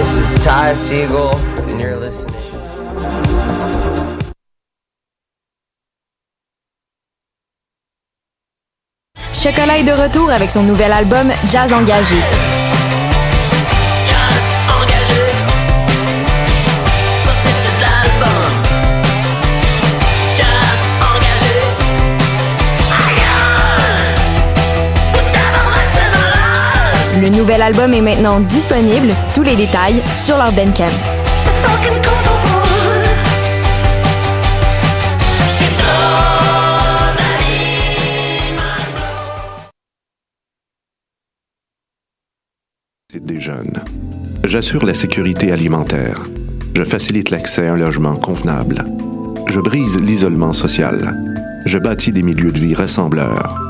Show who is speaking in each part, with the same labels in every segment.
Speaker 1: this is Ty Siegel, and you're listening.
Speaker 2: Chocolat est de retour avec son nouvel album Jazz Engagé. Le nouvel album est maintenant disponible. Tous les détails sur leur Bandcamp.
Speaker 3: Des jeunes. J'assure la sécurité alimentaire. Je facilite l'accès à un logement convenable. Je brise l'isolement social. Je bâtis des milieux de vie rassembleurs.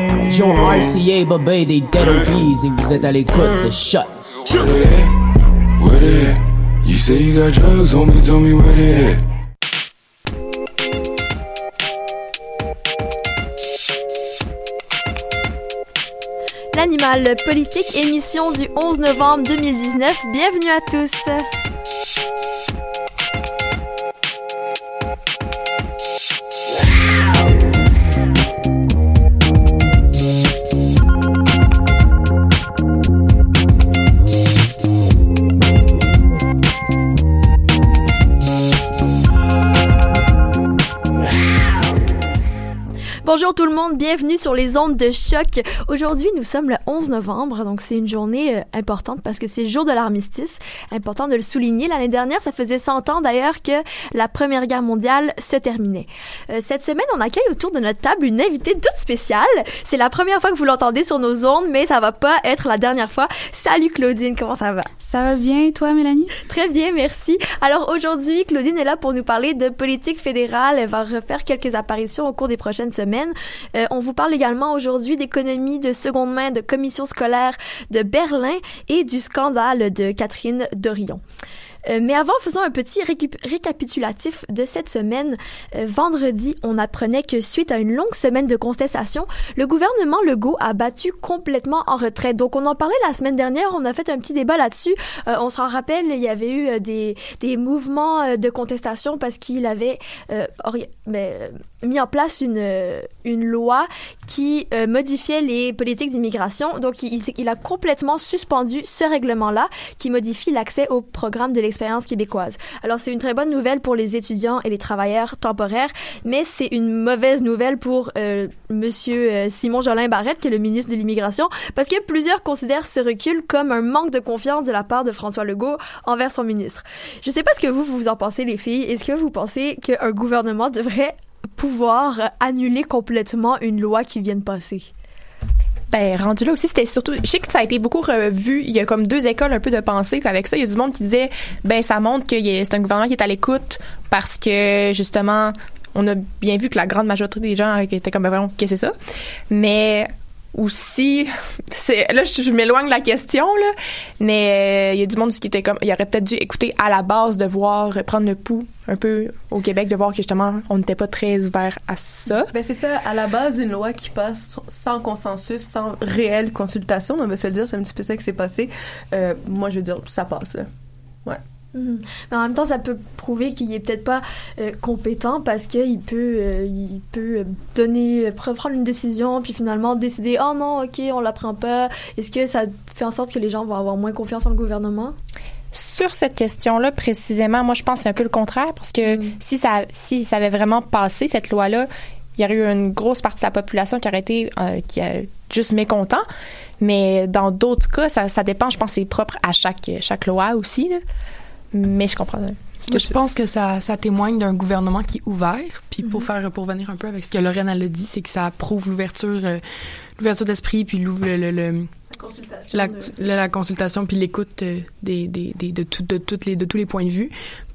Speaker 4: Joe RCA, Bobé des Dead Obies et vous êtes à l'écoute de Shot.
Speaker 5: Where they at? Where they at? You say you got drugs, homie, tell me where they at.
Speaker 6: L'animal politique, émission du 11 novembre 2019. Bienvenue à tous. Bonjour tout le monde, bienvenue sur les ondes de choc. Aujourd'hui, nous sommes le 11 novembre, donc c'est une journée euh, importante parce que c'est le jour de l'armistice. Important de le souligner. L'année dernière, ça faisait 100 ans d'ailleurs que la Première Guerre mondiale se terminait. Euh, cette semaine, on accueille autour de notre table une invitée toute spéciale. C'est la première fois que vous l'entendez sur nos ondes, mais ça va pas être la dernière fois. Salut Claudine, comment ça va?
Speaker 7: Ça va bien, et toi, Mélanie?
Speaker 6: Très bien, merci. Alors aujourd'hui, Claudine est là pour nous parler de politique fédérale. Elle va refaire quelques apparitions au cours des prochaines semaines. Euh, on vous parle également aujourd'hui d'économie de seconde main, de commission scolaire de Berlin et du scandale de Catherine Dorion. Euh, mais avant, faisons un petit récapitulatif de cette semaine. Euh, vendredi, on apprenait que suite à une longue semaine de contestation, le gouvernement Legault a battu complètement en retraite. Donc, on en parlait la semaine dernière, on a fait un petit débat là-dessus. Euh, on s'en rappelle, il y avait eu euh, des, des mouvements de contestation parce qu'il avait mis en place une, une loi qui modifiait les politiques d'immigration. Donc, il a complètement suspendu ce règlement-là qui modifie l'accès au programme de québécoise. Alors, c'est une très bonne nouvelle pour les étudiants et les travailleurs temporaires, mais c'est une mauvaise nouvelle pour euh, Monsieur euh, Simon Jolin Barrette, qui est le ministre de l'immigration, parce que plusieurs considèrent ce recul comme un manque de confiance de la part de François Legault envers son ministre. Je sais pas ce que vous, vous en pensez, les filles. Est-ce que vous pensez qu'un gouvernement devrait pouvoir annuler complètement une loi qui vient de passer?
Speaker 7: Ben, rendu là aussi, c'était surtout. Je sais que ça a été beaucoup revu. Il y a comme deux écoles un peu de pensée qu'avec ça. Il y a du monde qui disait, ben, ça montre que c'est un gouvernement qui est à l'écoute parce que, justement, on a bien vu que la grande majorité des gens étaient comme, ben, qu'est-ce que c'est ça? Mais ou si c'est là je, m'éloigne de la question là mais euh, il y a du monde qui était comme il aurait peut-être dû écouter à la base de voir prendre le pouls un peu au Québec de voir que justement on n'était pas très ouvert à ça
Speaker 8: Ben c'est ça, à la base, une loi qui passe sans consensus, sans réelle consultation, on va se le dire, c'est un petit peu ça qui s'est passé. Euh, moi, je veux dire, ça passe. là. Ouais.
Speaker 6: Mhm. Mais en même temps, ça peut prouver qu'il est peut-être pas euh, compétent parce qu'il peut, euh, il peut euh, donner, euh, pre- prendre une décision puis finalement décider oh non, ok, on la prend pas. Est-ce que ça fait en sorte que les gens vont avoir moins confiance en le gouvernement?
Speaker 7: Sur cette question-là, précisément, moi, je pense que c'est un peu le contraire parce que si ça, si ça avait vraiment passé, cette loi-là, il y aurait eu une grosse partie de la population qui aurait été euh, qui a juste mécontent. Mais dans d'autres cas, ça, ça dépend, je pense, c'est propre à chaque, chaque loi aussi. là. Mais je comprends.
Speaker 9: Moi, je pense que ça, ça témoigne d'un gouvernement qui est ouvert. Puis pour faire pour venir un peu avec ce que Lorraine elle a dit, c'est que ça prouve l'ouverture euh, l'ouverture d'esprit puis l'ouvre le, le- le-
Speaker 8: Consultation.
Speaker 9: la,
Speaker 8: de-
Speaker 9: la- la consultation puis l'écoute euh, des, des, des- de, tout- de, toutes les, de tous les points de vue.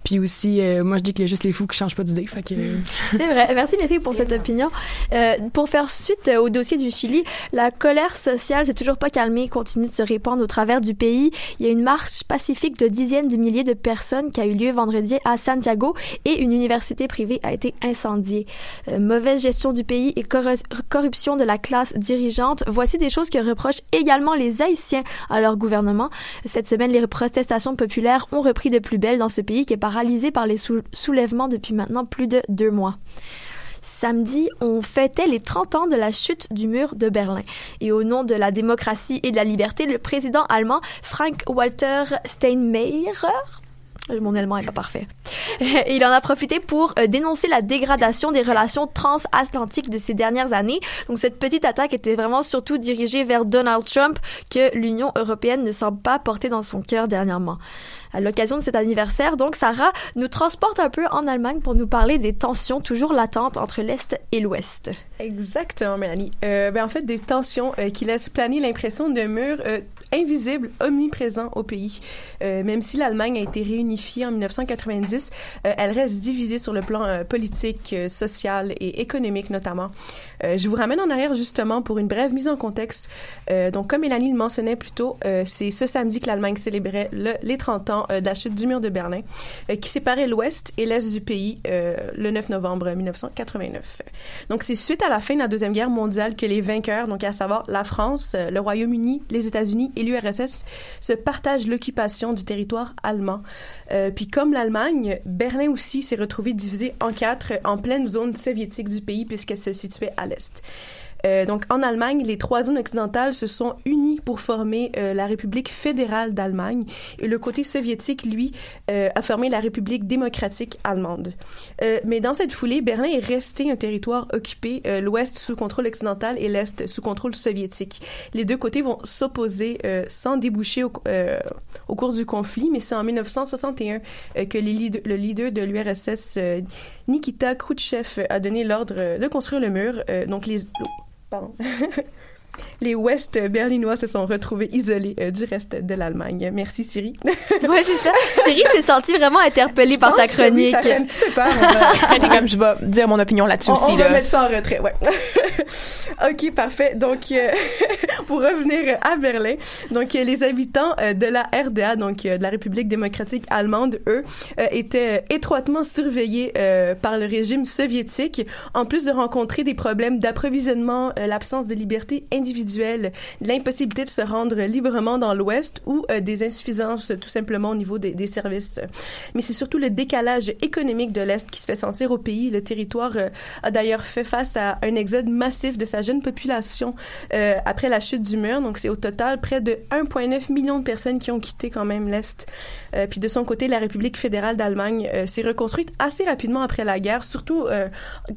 Speaker 9: Puis aussi, euh, moi, je dis qu'il y a juste les fous qui changent pas d'idée. Fait que, euh,
Speaker 6: C'est vrai. Merci les filles pour cette opinion. Euh, pour faire suite euh, au dossier du Chili, la colère sociale s'est toujours pas calmée et continue de se répandre au travers du pays. Il y a une marche pacifique de dizaines de milliers de personnes qui a eu lieu vendredi à Santiago et une université privée a été incendiée. Euh, mauvaise gestion du pays et corru- corruption de la classe dirigeante, voici des choses que reprochent également les Haïtiens à leur gouvernement. Cette semaine, les protestations populaires ont repris de plus belle dans ce pays qui est paralysé par les sou- soulèvements depuis maintenant plus de deux mois. Samedi, on fêtait les 30 ans de la chute du mur de Berlin. Et au nom de la démocratie et de la liberté, le président allemand Frank-Walter Steinmeier mon allemand est pas parfait. Il en a profité pour euh, dénoncer la dégradation des relations transatlantiques de ces dernières années. Donc cette petite attaque était vraiment surtout dirigée vers Donald Trump que l'Union européenne ne semble pas porter dans son cœur dernièrement. À l'occasion de cet anniversaire, donc Sarah nous transporte un peu en Allemagne pour nous parler des tensions toujours latentes entre l'Est et l'Ouest.
Speaker 8: Exactement, Mélanie. Euh, ben, en fait, des tensions euh, qui laissent planer l'impression d'un mur euh, invisible, omniprésent au pays. Même si l'Allemagne a été réunifiée en 1990, euh, elle reste divisée sur le plan politique, social et économique notamment. Je vous ramène en arrière justement pour une brève mise en contexte. Donc, comme Mélanie le mentionnait plus tôt, c'est ce samedi que l'Allemagne célébrait le- les 30 ans euh, de la chute du mur de Berlin, euh, qui séparait l'Ouest et l'Est du pays euh, le 9 novembre 1989. Donc, c'est suite à la fin de la Deuxième Guerre mondiale que les vainqueurs, donc à savoir la France, le Royaume-Uni, les États-Unis et l'URSS, se partagent l'occupation du territoire allemand. Puis comme l'Allemagne, Berlin aussi s'est retrouvé divisé en quatre en pleine zone soviétique du pays puisqu'elle se situait à l'est. Euh, donc, en Allemagne, les trois zones occidentales se sont unies pour former euh, la République fédérale d'Allemagne et le côté soviétique, lui, euh, a formé la République démocratique allemande. Mais dans cette foulée, Berlin est resté un territoire occupé, l'Ouest sous contrôle occidental et l'Est sous contrôle soviétique. Les deux côtés vont s'opposer sans déboucher au, cours du conflit, mais c'est en 1961 euh, que le leader de l'URSS, Nikita Khrouchtchev, a donné l'ordre de construire le mur. Donc les... Pardon. Les Ouest berlinois se sont retrouvés isolés euh, du reste de l'Allemagne. Merci Siri.
Speaker 6: Ouais, c'est ça. Thierry s'est senti vraiment interpellé par ta
Speaker 8: oui,
Speaker 6: chronique.
Speaker 8: ça fait un petit peu peur.
Speaker 7: Elle comme je vais dire mon opinion là-dessus
Speaker 8: on,
Speaker 7: aussi
Speaker 8: on
Speaker 7: là.
Speaker 8: va mettre ça en retrait, ouais. ok, parfait. Donc, euh, pour revenir à Berlin, donc euh, les habitants euh, de la RDA, donc euh, de la République démocratique allemande, eux, euh, étaient étroitement surveillés euh, par le régime soviétique, en plus de rencontrer des problèmes d'approvisionnement, euh, l'absence de liberté individuelle, l'impossibilité de se rendre librement dans l'Ouest ou euh, des insuffisances tout simplement au niveau des, services. Mais c'est surtout le décalage économique de l'Est qui se fait sentir au pays. Le territoire euh, a d'ailleurs fait face à un exode massif de sa jeune population euh, après la chute du mur. Donc c'est au total près de 1,9 million de personnes qui ont quitté quand même l'Est. Euh, puis de son côté, la République fédérale d'Allemagne euh, s'est reconstruite assez rapidement après la guerre, surtout, euh,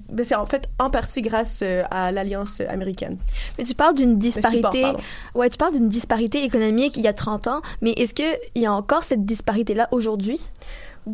Speaker 8: ben, c'est en fait en partie grâce à l'Alliance américaine.
Speaker 6: Mais tu parles d'une disparité. Ouais, tu parles d'une disparité économique il y a 30 ans, mais est-ce qu'il y a encore cette disparité-là aujourd'hui?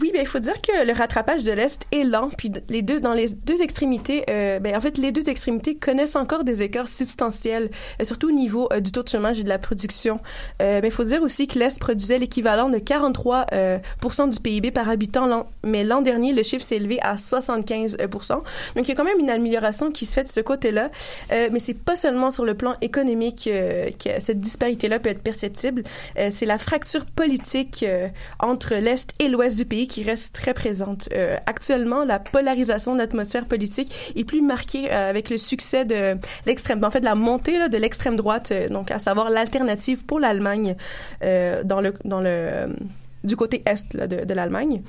Speaker 8: Oui, ben il faut dire que le rattrapage de l'Est est lent, puis les deux dans les deux extrémités, euh, ben en fait les deux extrémités connaissent encore des écarts substantiels, euh, surtout au niveau euh, du taux de chômage et de la production. Ben il faut dire aussi que l'Est produisait l'équivalent de 43 euh, pourcent du PIB par habitant, mais l'an dernier le chiffre s'est élevé à 75% Donc il y a quand même une amélioration qui se fait de ce côté-là, mais c'est pas seulement sur le plan économique que cette disparité-là peut être perceptible, c'est la fracture politique entre l'Est et l'Ouest du pays qui reste très présente. Euh, actuellement, la polarisation de l'atmosphère politique est plus marquée euh, avec le succès de l'extrême, en fait, la montée de l'extrême droite, euh, donc à savoir l'alternative pour l'Allemagne dans le dans le du côté est de, de l'Allemagne.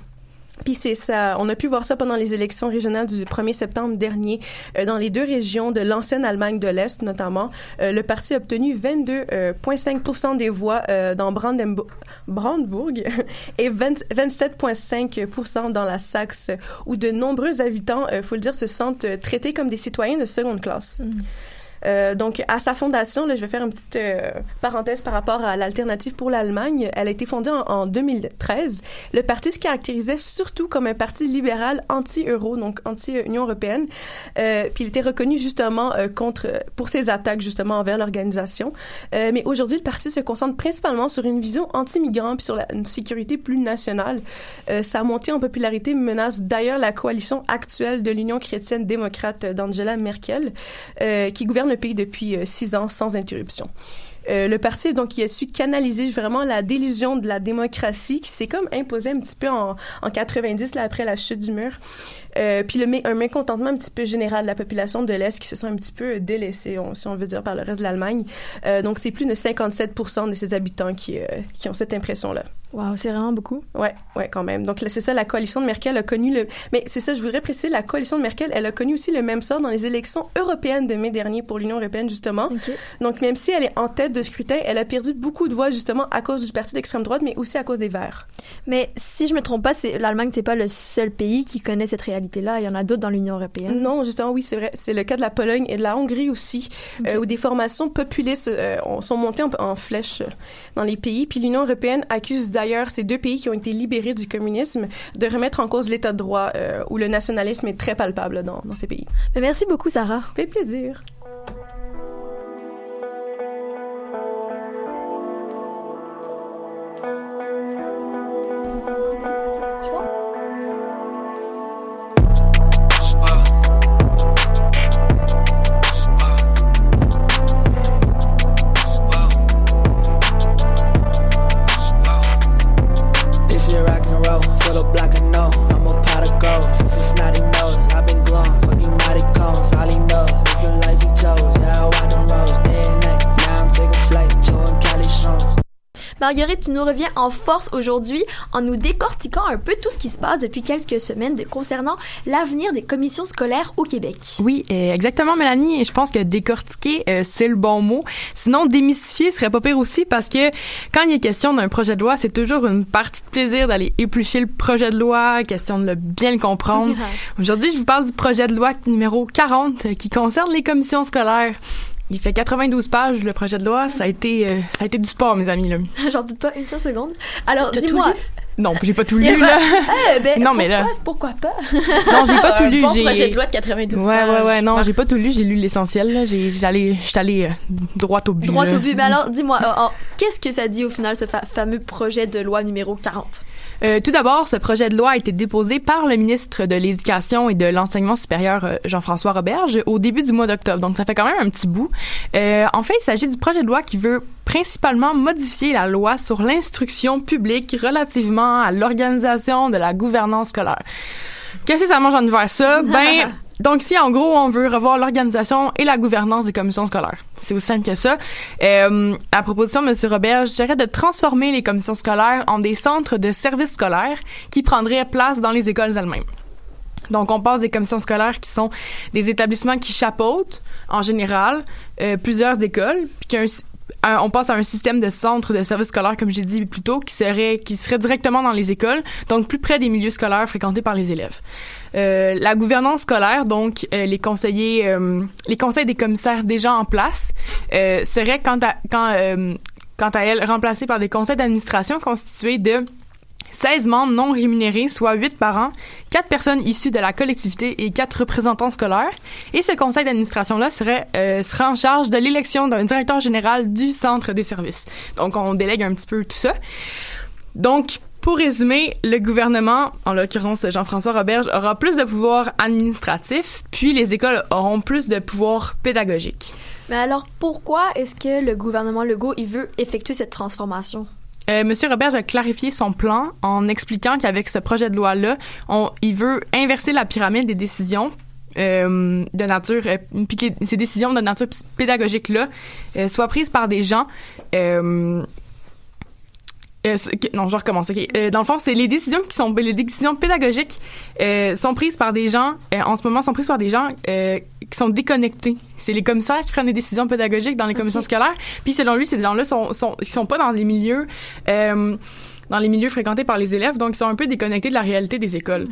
Speaker 8: Puis c'est ça, on a pu voir ça pendant les élections régionales du 1er septembre dernier euh, dans les deux régions de l'ancienne Allemagne de l'Est notamment. Euh, le parti a obtenu 22,5% des voix euh, dans Brandenburg, Brandebourg et 20 27,5% dans la Saxe où de nombreux habitants, euh, faut le dire, se sentent euh, traités comme des citoyens de seconde classe. Euh, donc, à sa fondation, là, je vais faire une petite euh, parenthèse par rapport à l'alternative pour l'Allemagne. Elle a été fondée en, en 2013. Le parti se caractérisait surtout comme un parti libéral anti-euro, donc anti-Union européenne. Euh, puis il était reconnu justement euh, contre pour ses attaques justement envers l'organisation. Mais aujourd'hui, le parti se concentre principalement sur une vision anti-migrant puis sur une sécurité plus nationale. Sa montée en popularité menace d'ailleurs la coalition actuelle de l'Union chrétienne démocrate d'Angela Merkel, qui gouverne le pays depuis euh, six ans sans interruption. Euh, le parti donc qui a su canaliser vraiment la délusion de la démocratie qui s'est comme imposée un petit peu en, en 90 là après la chute du mur. Euh, puis le, un mécontentement un petit peu général de la population de l'Est qui se sont un petit peu délaissés, on- si on veut dire, par le reste de l'Allemagne. Donc c'est plus de 57% de ses habitants qui, qui ont cette impression-là.
Speaker 6: Wow, c'est vraiment beaucoup.
Speaker 8: Ouais, ouais, quand même. Donc c'est ça, la coalition de Merkel a connu le. Mais c'est ça, je voudrais préciser, la coalition de Merkel, elle a connu aussi le même sort dans les élections européennes de mai dernier pour l'Union européenne justement. Donc même si elle est en tête de scrutin, elle a perdu beaucoup de voix justement à cause du parti d'extrême droite, mais aussi à cause des Verts.
Speaker 6: Mais si je me trompe pas, c'est l'Allemagne, c'est pas le seul pays qui connaît cette réalité-là. Il y en a d'autres dans l'Union européenne.
Speaker 8: Non, justement, oui, c'est vrai. C'est le cas de la Pologne et de la Hongrie aussi, euh, où des formations populistes euh, ont- sont montées en, en flèche euh, dans les pays. Puis l'Union européenne accuse d'ailleurs ces deux pays qui ont été libérés du communisme de remettre en cause l'état de droit, euh, où le nationalisme est très palpable dans, dans ces pays.
Speaker 6: Mais merci beaucoup, Sarah.
Speaker 8: Fait plaisir.
Speaker 6: Marguerite, tu nous reviens en force aujourd'hui en nous décortiquant un peu tout ce qui se passe depuis quelques semaines de- concernant l'avenir des commissions scolaires au Québec.
Speaker 9: Oui, euh, exactement, Mélanie. Et je pense que décortiquer, euh, c'est le bon mot. Sinon, démystifier serait pas pire aussi parce que quand il est question d'un projet de loi, c'est toujours une partie de plaisir d'aller éplucher le projet de loi, question de le bien le comprendre. Aujourd'hui, je vous parle du projet de loi numéro 40 euh, qui concerne les commissions scolaires. Il fait 92 pages, le projet de loi. Ça a été, euh, ça a été du sport, mes amis, là.
Speaker 6: J'en doute pas une seule seconde. Alors, dis-moi.
Speaker 9: Non, j'ai pas tout
Speaker 6: Eh
Speaker 9: lu,
Speaker 6: ben,
Speaker 9: là.
Speaker 6: eh ben,
Speaker 9: non, mais là.
Speaker 6: Pourquoi, pas?
Speaker 9: Non, j'ai pas tout lu.
Speaker 10: bon
Speaker 9: j'ai-
Speaker 10: projet de loi de 92
Speaker 9: ouais,
Speaker 10: pages.
Speaker 9: Ouais, ouais, non,
Speaker 10: Marc.
Speaker 9: j'ai pas tout lu. J'ai lu l'essentiel, là. J'ai, j'allais, j'étais allée euh, droit au but.
Speaker 6: Droit
Speaker 9: là.
Speaker 6: au but. Mais alors, dis-moi, euh, euh, qu'est-ce que ça dit au final, ce fa- fameux projet de loi numéro 40?
Speaker 9: Euh, tout d'abord, ce projet de loi a été déposé par le ministre de l'Éducation et de l'Enseignement supérieur, euh, Jean-François Roberge, au début du mois d'octobre. Donc, ça fait quand même un petit bout. Euh, en fait, il s'agit du projet de loi qui veut principalement modifier la loi sur l'instruction publique relativement à l'organisation de la gouvernance scolaire. Qu'est-ce que ça mange en hiver, ça? Ben, donc si en gros on veut revoir l'organisation et la gouvernance des commissions scolaires, c'est aussi simple que ça. Euh, la proposition de M. Robert serait de transformer les commissions scolaires en des centres de services scolaires qui prendraient place dans les écoles elles-mêmes. Donc, on passe des commissions scolaires qui sont des établissements qui chapeautent, en général, euh, plusieurs écoles, puis qu'un un- on passe à un système de centres de services scolaires, comme j'ai dit plus tôt, qui serait, qui serait directement dans les écoles, donc plus près des milieux scolaires fréquentés par les élèves. Euh, la gouvernance scolaire, donc euh, les conseillers, euh, les conseils des commissaires déjà en place, seraient quant à, quand, à elle remplacés par des conseils d'administration constitués de 16 membres non rémunérés, soit 8 par an, 4 personnes issues de la collectivité et 4 représentants scolaires. Et ce conseil d'administration-là serait, sera en charge de l'élection d'un directeur général du centre des services. Donc, on délègue un petit peu tout ça. Donc, pour résumer, le gouvernement, en l'occurrence Jean-François Roberge, aura plus de pouvoir administratif, puis les écoles auront plus de pouvoir pédagogique.
Speaker 6: Mais alors, pourquoi est-ce que le gouvernement Legault, il veut effectuer cette transformation?
Speaker 9: Euh, Monsieur Roberge a clarifié son plan en expliquant qu'avec ce projet de loi-là, il veut inverser la pyramide des décisions euh, de nature, euh, puis que ces décisions de nature pédagogique-là euh, soient prises par des gens euh, non, je recommence. ok. Euh, dans le fond, c'est les décisions qui sont les décisions pédagogiques euh, sont prises par des gens euh, en ce moment sont prises par des gens qui sont déconnectés. C'est les commissaires qui prennent les décisions pédagogiques dans les commissions scolaires. Puis selon lui, ces gens-là sont sont ils sont pas dans les milieux dans les milieux fréquentés par les élèves, donc ils sont un peu déconnectés de la réalité des écoles.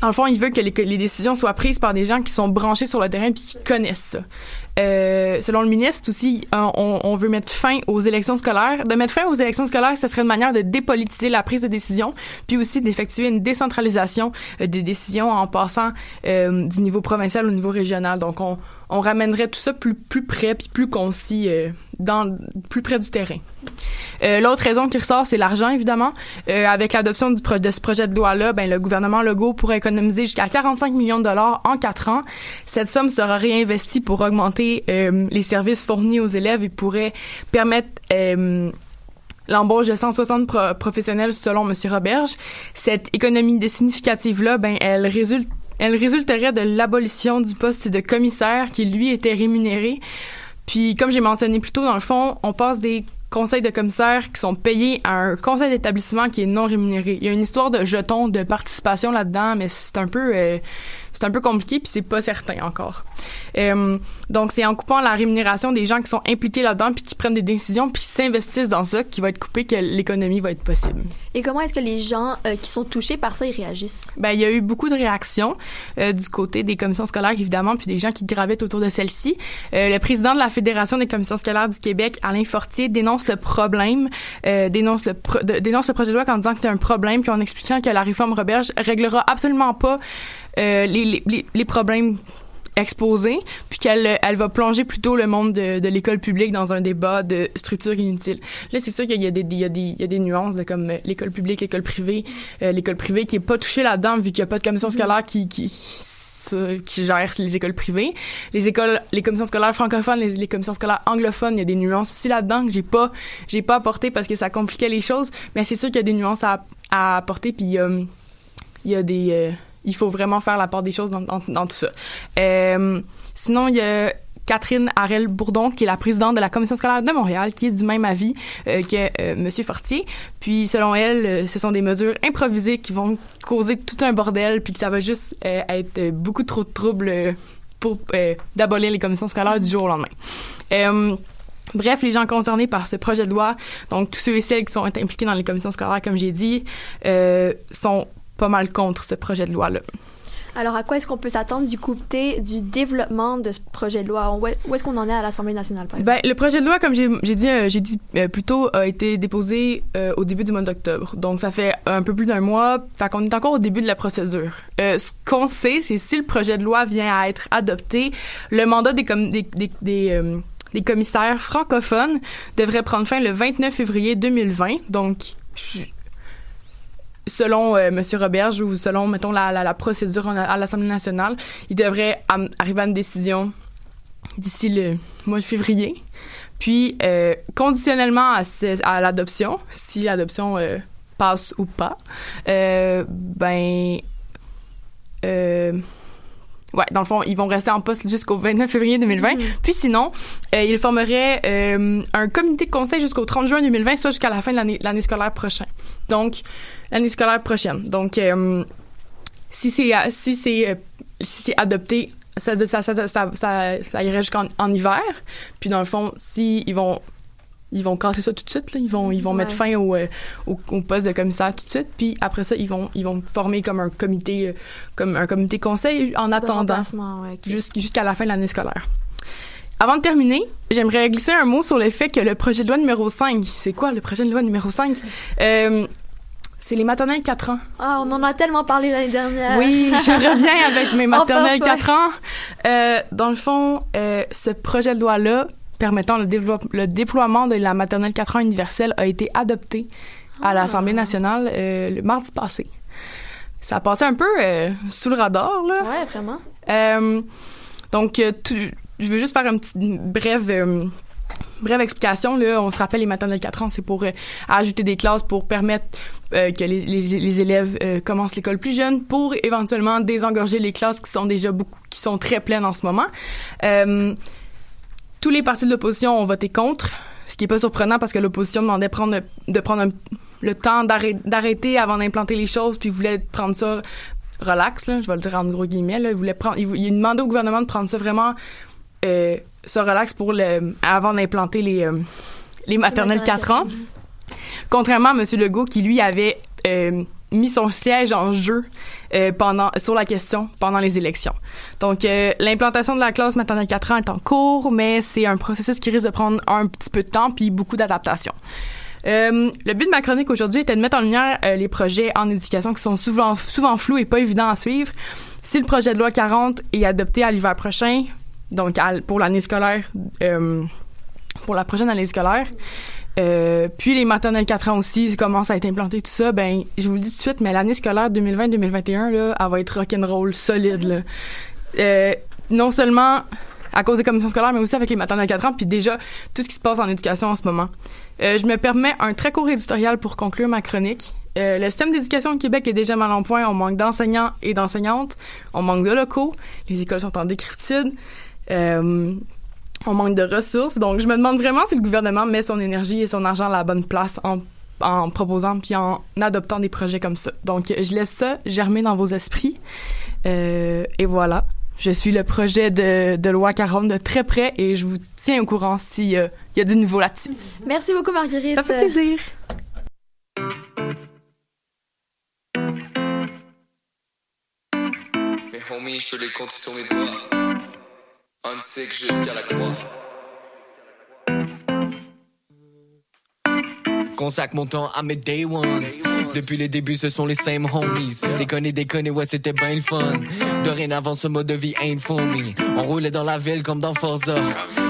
Speaker 9: Dans le fond, il veut que les, décisions soient prises par des gens qui sont branchés sur le terrain puis qui connaissent. Euh, selon le ministre aussi, euh, on, veut mettre fin aux élections scolaires. De mettre fin aux élections scolaires, ce serait une manière de dépolitiser la prise de décision, puis aussi d'effectuer une décentralisation euh, des décisions en passant euh, du niveau provincial au niveau régional. Donc, on, ramènerait tout ça plus, près puis plus concis, dans, plus près du terrain. Euh, L'autre raison qui ressort, c'est l'argent, évidemment. Euh, avec l'adoption de ce projet de loi-là, ben, le gouvernement Legault pourrait économiser jusqu'à 45 millions de dollars en quatre ans. Cette somme sera réinvestie pour augmenter euh, les services fournis aux élèves et pourrait permettre euh, l'embauche de 160 pro- professionnels selon M. Roberge. Cette économie significative-là, ben, elle résulte elle résulterait de l'abolition du poste de commissaire qui, lui, était rémunéré. Puis, comme j'ai mentionné plus tôt, dans le fond, on passe des conseils de commissaires qui sont payés à un conseil d'établissement qui est non rémunéré. Il y a une histoire de jetons de participation là-dedans, mais c'est un peu euh, c'est un peu compliqué puis c'est pas certain encore. Euh, donc c'est en coupant la rémunération des gens qui sont impliqués là-dedans puis qui prennent des décisions puis s'investissent dans ça qui va être coupé que l'économie va être possible.
Speaker 6: Et comment est-ce que les gens euh, qui sont touchés par ça, ils réagissent?
Speaker 9: Ben, il y a eu beaucoup de réactions euh, du côté des commissions scolaires, évidemment, puis des gens qui gravitent autour de celle-ci. Euh, le président de la Fédération des commissions scolaires du Québec, Alain Fortier, dénonce le problème, dénonce, le pro- dénonce le projet de loi en disant que c'est un problème, puis en expliquant que la réforme Roberge réglera absolument pas les, les, les- problèmes exposés, puis qu'elle elle va plonger plutôt le monde de, de l'école publique dans un débat de structure inutile. Là, c'est sûr qu'il y a des, il y a des, il y a des nuances de comme euh, l'école publique, l'école privée, euh, l'école privée qui est pas touchée là-dedans vu qu'il y a pas de commission scolaire qui, qui qui gère les écoles privées. Les écoles, les commissions scolaires francophones, les, les commissions scolaires anglophones, il y a des nuances aussi là-dedans que j'ai pas, j'ai pas apporté parce que ça compliquait les choses. Mais c'est sûr qu'il y a des nuances à, à apporter puis euh, il y a des, euh, il faut vraiment faire la part des choses dans, tout ça. Euh, sinon, il y a Catherine Harel Bourdon, qui est la présidente de la commission scolaire de Montréal, qui est du même avis euh, que euh, Monsieur Fortier. Puis, selon elle, euh, ce sont des mesures improvisées qui vont causer tout un bordel, puis que ça va juste être beaucoup trop de troubles pour d'abolir les commissions scolaires du jour au lendemain. Bref, les gens concernés par ce projet de loi, donc tous ceux et celles qui sont impliqués dans les commissions scolaires, comme j'ai dit, sont pas mal contre ce projet de loi-là.
Speaker 6: Alors, à quoi est-ce qu'on peut s'attendre du côté du développement de ce projet de loi? Où est- où est-ce qu'on en est à l'Assemblée nationale, par exemple?
Speaker 9: Ben, le projet de loi, comme j'ai dit, euh, j'ai dit euh, plus tôt, a été déposé euh, au début du mois d'octobre. Donc, ça fait un peu plus d'un mois. Fait qu'on est encore au début de la procédure. Ce qu'on sait, c'est si le projet de loi vient à être adopté, le mandat des, com- des, des, des, commissaires francophones devrait prendre fin le 29 février 2020. Donc, je- selon euh, M. Roberge ou selon, mettons, la, la, la procédure en- à l'Assemblée nationale, il devrait am- arriver à une décision d'ici le mois de février. Puis, euh, conditionnellement à, l'adoption, si l'adoption euh, passe ou pas, ben... Ouais, dans le fond, ils vont rester en poste jusqu'au 29 février 2020. Puis sinon, ils formeraient un comité de conseil jusqu'au 30 juin 2020, soit jusqu'à la fin de l'année scolaire prochaine. Donc, l'année scolaire prochaine. Donc, euh, si c'est si c'est euh, si c'est adopté, ça, ça, ça, irait jusqu'en en hiver. Puis dans le fond, si ils vont ils vont casser ça tout de suite, là. ils vont ils vont mettre fin au, euh, au, au poste de commissaire tout de suite. Puis après ça, ils vont ils vont former comme un comité euh, comme un comité conseil en attendant
Speaker 6: ouais,
Speaker 9: jusqu'à la fin de l'année scolaire. Avant de terminer, j'aimerais glisser un mot sur le fait que le projet de loi numéro 5, c'est quoi le projet de loi numéro 5? Euh, C'est les maternelles 4 ans.
Speaker 6: Ah, on en a tellement parlé l'année dernière.
Speaker 9: Oui, je reviens avec mes maternelles
Speaker 6: Enfin,
Speaker 9: 4 ans. Euh, dans le fond, euh, ce projet de loi-là, permettant le, le déploiement de la maternelle 4 ans universelle, a été adopté à l'Assemblée nationale euh, le mardi passé. Ça a passé un peu sous le radar, là.
Speaker 6: Ouais, vraiment.
Speaker 9: Donc, tout- je veux juste faire une petite brève, euh, brève explication. Là. On se rappelle, les maternelles 4 ans, c'est pour euh, ajouter des classes pour permettre euh, que les, élèves commencent l'école plus jeune pour éventuellement désengorger les classes qui sont déjà beaucoup, qui sont très pleines en ce moment. Tous les partis de l'opposition ont voté contre, ce qui est pas surprenant parce que l'opposition demandait prendre, de prendre le temps d'arrêt- d'arrêter avant d'implanter les choses, puis voulait prendre ça relax, là, je vais le dire en gros guillemets. Il, voulait prendre, il, il demandait au gouvernement de prendre ça vraiment euh, ça relax pour le, avant d'implanter les, euh, les maternelles 4 ans. Contrairement à M. Legault qui, lui, avait euh, mis son siège en jeu pendant, sur la question pendant les élections. Donc, l'implantation de la classe maternelle 4 ans est en cours, mais c'est un processus qui risque de prendre un petit peu de temps puis beaucoup d'adaptation. Euh, le but de ma chronique aujourd'hui était de mettre en lumière euh, les projets en éducation qui sont souvent, souvent flous et pas évidents à suivre. Si le projet de loi 40 est adopté à l'hiver prochain, donc pour l'année scolaire, euh, pour la prochaine année scolaire, euh, puis les maternelles 4 ans aussi commencent à être implantés, tout ça, ben, je vous le dis tout de suite, mais l'année scolaire 2020-2021, là, elle va être rock'n'roll solide, là. Euh, non seulement à cause des commissions scolaires, mais aussi avec les maternelles 4 ans, puis déjà, tout ce qui se passe en éducation en ce moment. Euh, je me permets un très court éditorial pour conclure ma chronique. Le système d'éducation au Québec est déjà mal en point. On manque d'enseignants et d'enseignantes. On manque de locaux. Les écoles sont en décrépitude. Euh, on manque de ressources. Donc, je me demande vraiment si le gouvernement met son énergie et son argent à la bonne place en, en proposant puis en adoptant des projets comme ça. Donc, je laisse ça germer dans vos esprits. Euh, et voilà. Je suis le projet de, de loi 40 de très près et je vous tiens au courant s'il y a- il y a du nouveau là-dessus.
Speaker 6: Merci beaucoup, Marguerite.
Speaker 9: Ça fait plaisir.
Speaker 10: Mes homies, je peux les compter sur mes doigts. Un sick jusqu'à la croix. Consacre mon temps à mes day ones. Depuis les débuts, ce sont les same homies. Déconner, déconner, ouais, c'était bien le fun. Dorénavant, ce mode de vie ain't for me. On roulait dans la ville comme dans Forza.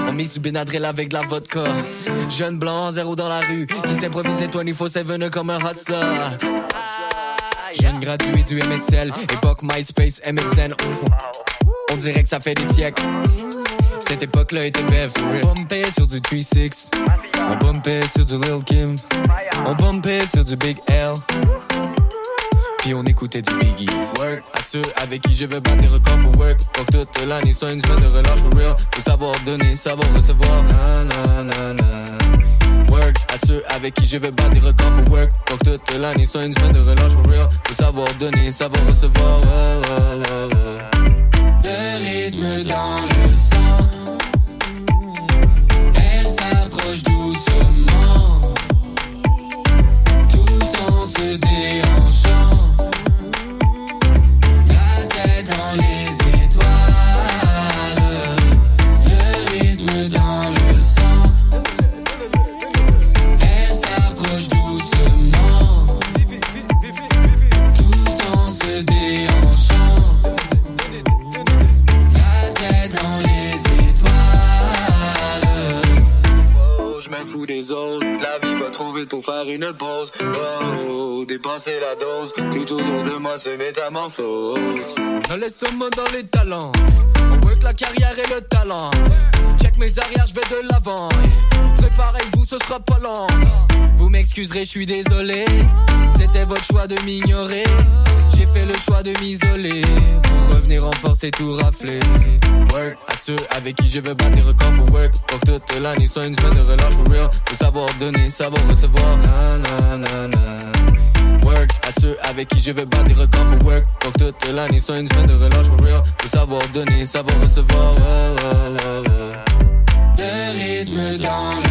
Speaker 10: On mise du Benadryl avec de la vodka. Jeune blanc, zéro dans la rue. Qui s'improvisait 24-7 comme un hustler. Jeune gradué du MSL, époque MySpace, MSN. On dirait que ça fait des siècles. Cette époque-là était belle. On bumpait sur du 3-6. On bumpait sur du Lil Kim. On bumpait sur du Big L. Puis on écoutait du Biggie. Work à ceux avec qui je veux battre des records for work. Pour que toute l'année soit une semaine de relâche for real. Faut savoir donner, savoir recevoir. Work à ceux avec qui je veux battre des records for work. Pour que toute l'année soit une semaine de relâche for real. Faut savoir donner, savoir recevoir. Ouais, ouais, ouais, pour faire une pause. Oh, dépenser la dose. Tout autour de moi se métamorphose. A l'estomac dans les talents. On work la carrière et le talent. Check mes arrières, je vais de l'avant. Préparez-vous, ce sera pas lent. Vous m'excuserez, je suis désolé. C'était votre choix de m'ignorer. J'ai fait le choix de m'isoler. Pour revenir en force et tout rafler. Work à ceux avec qui je veux battre des records for work. Pour toute l'année soit une semaine de relâche for real. Faut savoir donner, savoir recevoir. Na, na, na. Work à ceux avec qui je veux battre des records for work. Pour toute l'année soit une semaine de relâche for real. Faut savoir donner, savoir recevoir. Ouais, ouais, ouais.
Speaker 11: Le rythme dans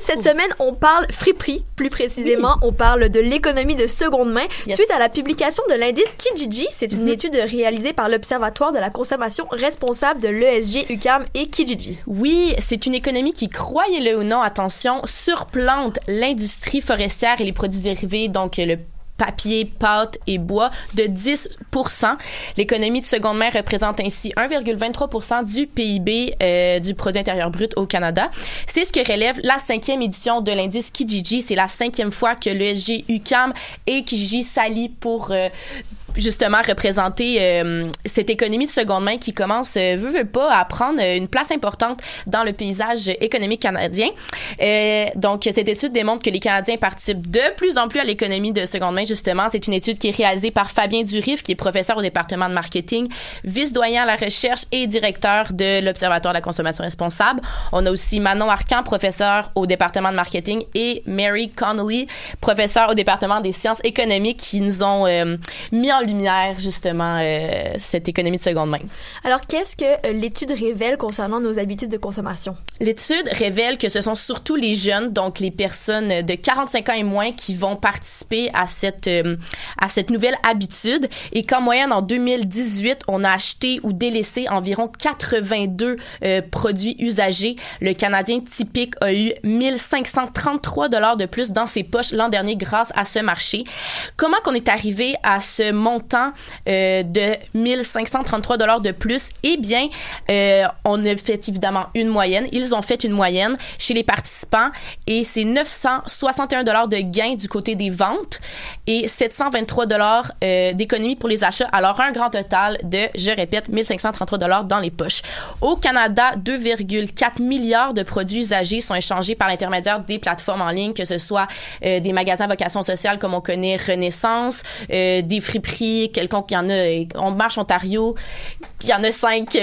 Speaker 6: Cette semaine, on parle friperie, plus précisément, on parle de l'économie de seconde main.
Speaker 12: Yes.
Speaker 6: Suite à la publication de l'indice Kijiji, c'est une
Speaker 12: Mhm.
Speaker 6: étude réalisée par l'Observatoire de la consommation responsable de l'ESG, UCAM et Kijiji.
Speaker 12: Oui, c'est une économie qui, croyez-le ou non, attention, surplante l'industrie forestière et les produits dérivés, donc le papier, pâte et bois de 10% L'économie de seconde main représente ainsi 1,23% du PIB euh, du produit intérieur brut au Canada. C'est ce que relève la cinquième édition de l'indice Kijiji. C'est la cinquième fois que l'ESG UCAM et Kijiji s'allient pour euh, justement représenter euh, cette économie de seconde main qui commence, euh, veut, veut pas, à prendre euh, une place importante dans le paysage économique canadien. Euh, donc, cette étude démontre que les Canadiens participent de plus en plus à l'économie de seconde main, justement. C'est une étude qui est réalisée par Fabien Durif, qui est professeur au département de marketing, vice-doyen à la recherche et directeur de l'Observatoire de la consommation responsable. On a aussi Manon Arcan, professeur au département de marketing, et Mary Connolly, professeur au département des sciences économiques, qui nous ont euh, mis en lumière, justement, euh, cette économie de seconde main.
Speaker 6: Alors, qu'est-ce que euh, l'étude révèle concernant nos habitudes de consommation?
Speaker 12: L'étude révèle que ce sont surtout les jeunes, donc les personnes de 45 ans et moins, qui vont participer à cette euh, à cette nouvelle habitude, et qu'en moyenne en 2018, on a acheté ou délaissé environ 82 euh, produits usagés. Le Canadien typique a eu 1533 dollars de plus dans ses poches l'an dernier grâce à ce marché. Comment qu'on est arrivé à ce montant euh, de 1533 dollars de plus Eh bien, euh, on a fait évidemment une moyenne. Ils ont fait une moyenne chez les participants et c'est 961 dollars de gains du côté des ventes et 723 dollars euh, d'économie pour les achats. Alors un grand total de, je répète, 1533 dollars dans les poches. Au Canada, 2,4 milliards de produits usagés sont échangés par l'intermédiaire des plateformes en ligne, que ce soit euh, des magasins à vocation sociale comme on connaît Renaissance, euh, des friperies, quelconque, il y en a, euh, on marche Ontario, il y en a cinq.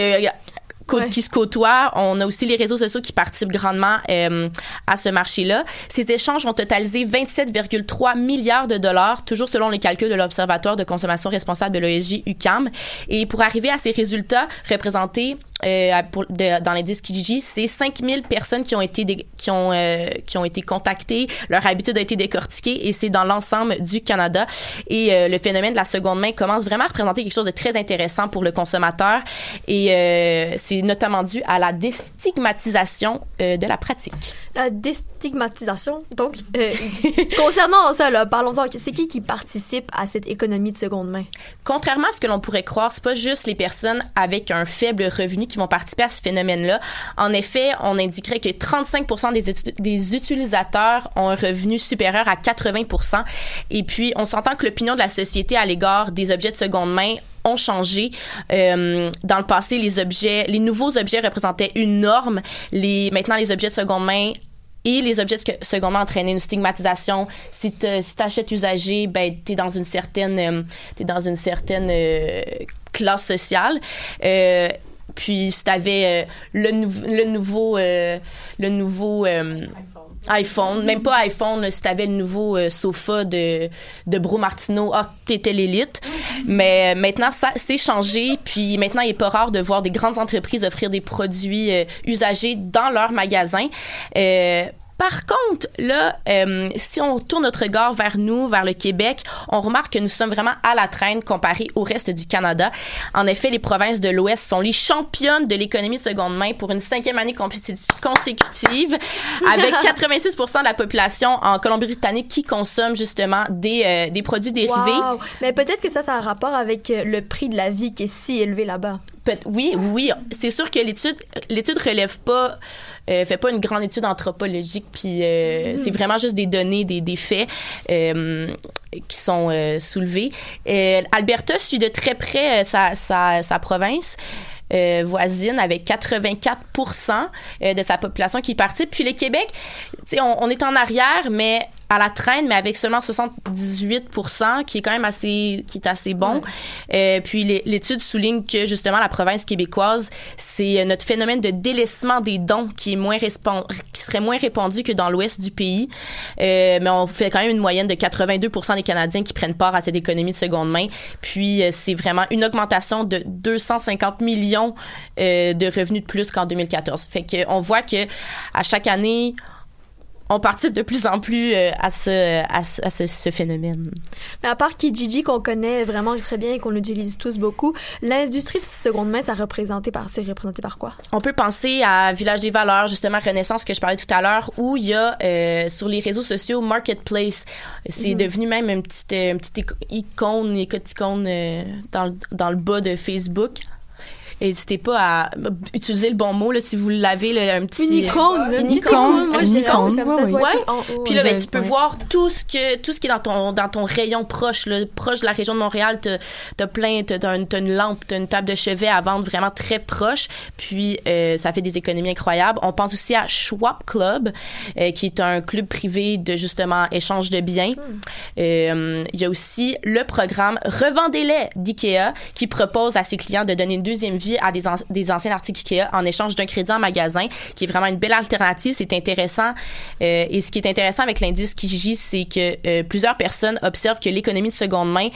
Speaker 12: Côte- qui se côtoient. On a aussi les réseaux sociaux qui participent grandement euh, à ce marché-là. Ces échanges ont totalisé 27,3 milliards de dollars, toujours selon les calculs de l'Observatoire de consommation responsable de l'OSJ UCAM. Et pour arriver à ces résultats représentés euh, pour- de- dans l'indice Kijiji, c'est 5000 personnes qui ont été qui ont euh, qui ont été contactées, leur habitude a été décortiquée et c'est dans l'ensemble du Canada. Et euh, le phénomène de la seconde main commence vraiment à représenter quelque chose de très intéressant pour le consommateur et euh, c'est notamment dû à la déstigmatisation de la pratique.
Speaker 6: La déstigmatisation. Donc, concernant ça, là, parlons-en. C'est qui qui participe à cette économie de seconde main?
Speaker 12: Contrairement à ce que l'on pourrait croire, c'est pas juste les personnes avec un faible revenu qui vont participer à ce phénomène-là. En effet, on indiquerait que 35 des, des utilisateurs ont un revenu supérieur à 80% Et puis, on s'entend que l'opinion de la société à l'égard des objets de seconde main ont changé. Euh, dans le passé, les objets, les nouveaux objets représentaient une norme. Les, maintenant, les objets de seconde main et les objets de seconde main entraînaient une stigmatisation. Si tu achètes usagé, ben t'es dans une certaine euh, dans une certaine euh, classe sociale. Puis si t'avais euh, le, le nouveau euh, le nouveau euh, iPhone, même pas iPhone, là, si t'avais le nouveau euh, sofa de, de Bro Martino, ah, t'étais l'élite. Mais maintenant, ça c'est changé. Puis maintenant, il est pas rare de voir des grandes entreprises offrir des produits usagés dans leurs magasins. Par contre, là, euh, si on tourne notre regard vers nous, vers le Québec, on remarque que nous sommes vraiment à la traîne comparé au reste du Canada. En effet, les provinces de l'Ouest sont les championnes de l'économie de seconde main pour une cinquième année consécutive, avec 86% de la population en Colombie-Britannique qui consomme justement des, euh, des produits dérivés.
Speaker 6: Wow. Mais peut-être que ça, ça a un rapport avec euh, le prix de la vie qui est si élevé là-bas.
Speaker 12: Oui, oui, c'est sûr que l'étude l'étude relève pas euh, fait pas une grande étude anthropologique puis euh,
Speaker 6: Mhm.
Speaker 12: c'est vraiment juste des données des, des faits euh, qui sont euh, soulevés. Alberta suit de très près sa, sa, sa province. euh, voisine avec 84% euh, de sa population qui participe. Puis le Québec, on, on est en arrière, mais à la traîne, mais avec seulement 78 qui est quand même assez, qui est assez bon. Euh, puis l'é- l'étude souligne que justement la province québécoise, c'est euh, notre phénomène de délaissement des dons qui est moins qui serait moins répandu que dans l'ouest du pays. Euh, mais on fait quand même une moyenne de 82 des Canadiens qui prennent part à cette économie de seconde main. Puis euh, c'est vraiment une augmentation de 250 millions de revenus de plus qu'en 2014. Fait que on voit que à chaque année on participe de plus en plus euh, à ce, à, ce, à ce, ce phénomène.
Speaker 6: Mais à part Kijiji qu'on connaît vraiment très bien et qu'on utilise tous beaucoup, l'industrie de seconde main, ça représenté par, c'est représenté par quoi?
Speaker 12: On peut penser à Village des valeurs, justement Renaissance que je parlais tout à l'heure, où il y a euh, sur les réseaux sociaux Marketplace. C'est
Speaker 6: Mhm.
Speaker 12: devenu même une petite, euh, une petite icône, une écoticône euh, dans, dans le bas de Facebook. N'hésitez pas à utiliser le bon mot là, si vous l'avez là, un petit
Speaker 6: Une icône,
Speaker 12: une
Speaker 6: une
Speaker 12: icône,
Speaker 6: icône, moi,
Speaker 12: une icône. Puis là, ben, tu peux
Speaker 6: ouais.
Speaker 12: voir tout ce que tout ce qui est dans ton dans ton rayon proche, là, proche de la région de Montréal. T'as as plein, t'as t'as une, t'as une lampe, t'as une table de chevet à vendre vraiment très proche. Puis euh, ça fait des économies incroyables. On pense aussi à Schwab Club, euh, qui est un club privé de justement échange de biens. Euh, Il y a aussi le programme Revendez-les d'IKEA qui propose à ses clients de donner une deuxième vie à des, an- des anciens articles IKEA en échange d'un crédit en magasin, qui est vraiment une belle alternative. C'est intéressant. Euh, et ce qui est intéressant avec l'indice Kijiji, c'est que euh, plusieurs personnes observent que l'économie de seconde main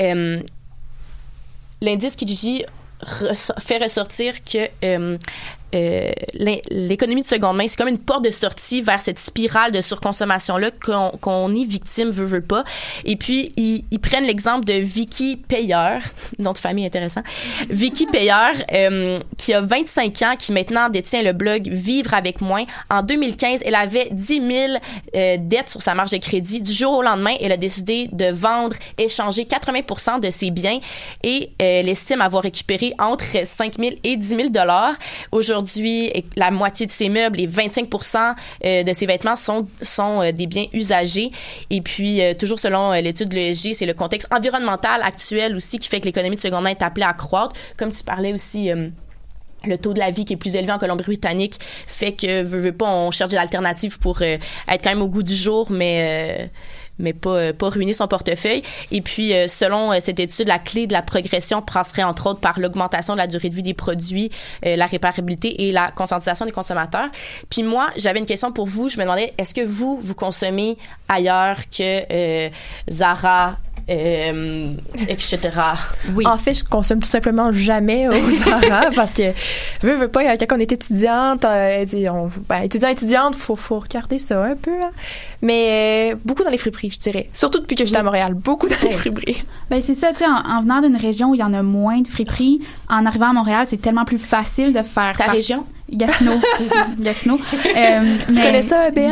Speaker 12: euh, l'indice Kijiji fait ressortir que euh, l'économie de seconde main, c'est comme une porte de sortie vers cette spirale de surconsommation-là qu'on qu'on est victime, veut, veut pas. Et puis, ils, prennent l'exemple de Vicky Payeur, nom de famille intéressant. Vicky Payeur, euh, qui a 25 ans, qui maintenant détient le blog Vivre avec moins. En 2015, elle avait 10 000 euh, dettes sur sa marge de crédit. Du jour au lendemain, elle a décidé de vendre, échanger 80 de ses biens et elle estime avoir récupéré entre 5 000 et 10 000 dollars. Aujourd'hui, la moitié de ses meubles et 25% euh, de ses vêtements sont, sont euh, des biens usagés. Et puis, euh, toujours selon l'étude de l'ESG, c'est le contexte environnemental actuel aussi qui fait que l'économie de seconde main est appelée à croître. Comme tu parlais aussi... le taux de la vie qui est plus élevé en Colombie-Britannique fait que, veut, veut pas, on cherche des alternatives pour être quand même au goût du jour, mais... mais pas, euh, pas ruiner son portefeuille. Et puis, euh, selon euh, cette étude, la clé de la progression passerait entre autres par l'augmentation de la durée de vie des produits, euh, la réparabilité et la conscientisation des consommateurs. Puis moi, j'avais une question pour vous. Je me demandais, est-ce que vous, vous consommez ailleurs que euh, Zara, euh, etc.
Speaker 7: Oui. En fait, je consomme tout simplement jamais au Zara parce que, veux, veux pas, quand on est étudiante, euh, on, ben, étudiant, étudiante, faut, faut regarder ça un peu. hein. Mais euh, beaucoup dans les friperies, je dirais. Surtout depuis que j'étais à Montréal, beaucoup dans les friperies.
Speaker 13: Ben c'est ça, tu sais, en, en venant d'une région où il y en a moins de friperies, en arrivant à Montréal, c'est tellement plus facile de faire.
Speaker 12: Ta région?
Speaker 13: Gatineau. Gatineau. Euh,
Speaker 12: Tu
Speaker 13: mais-
Speaker 12: connais ça,
Speaker 7: Béa?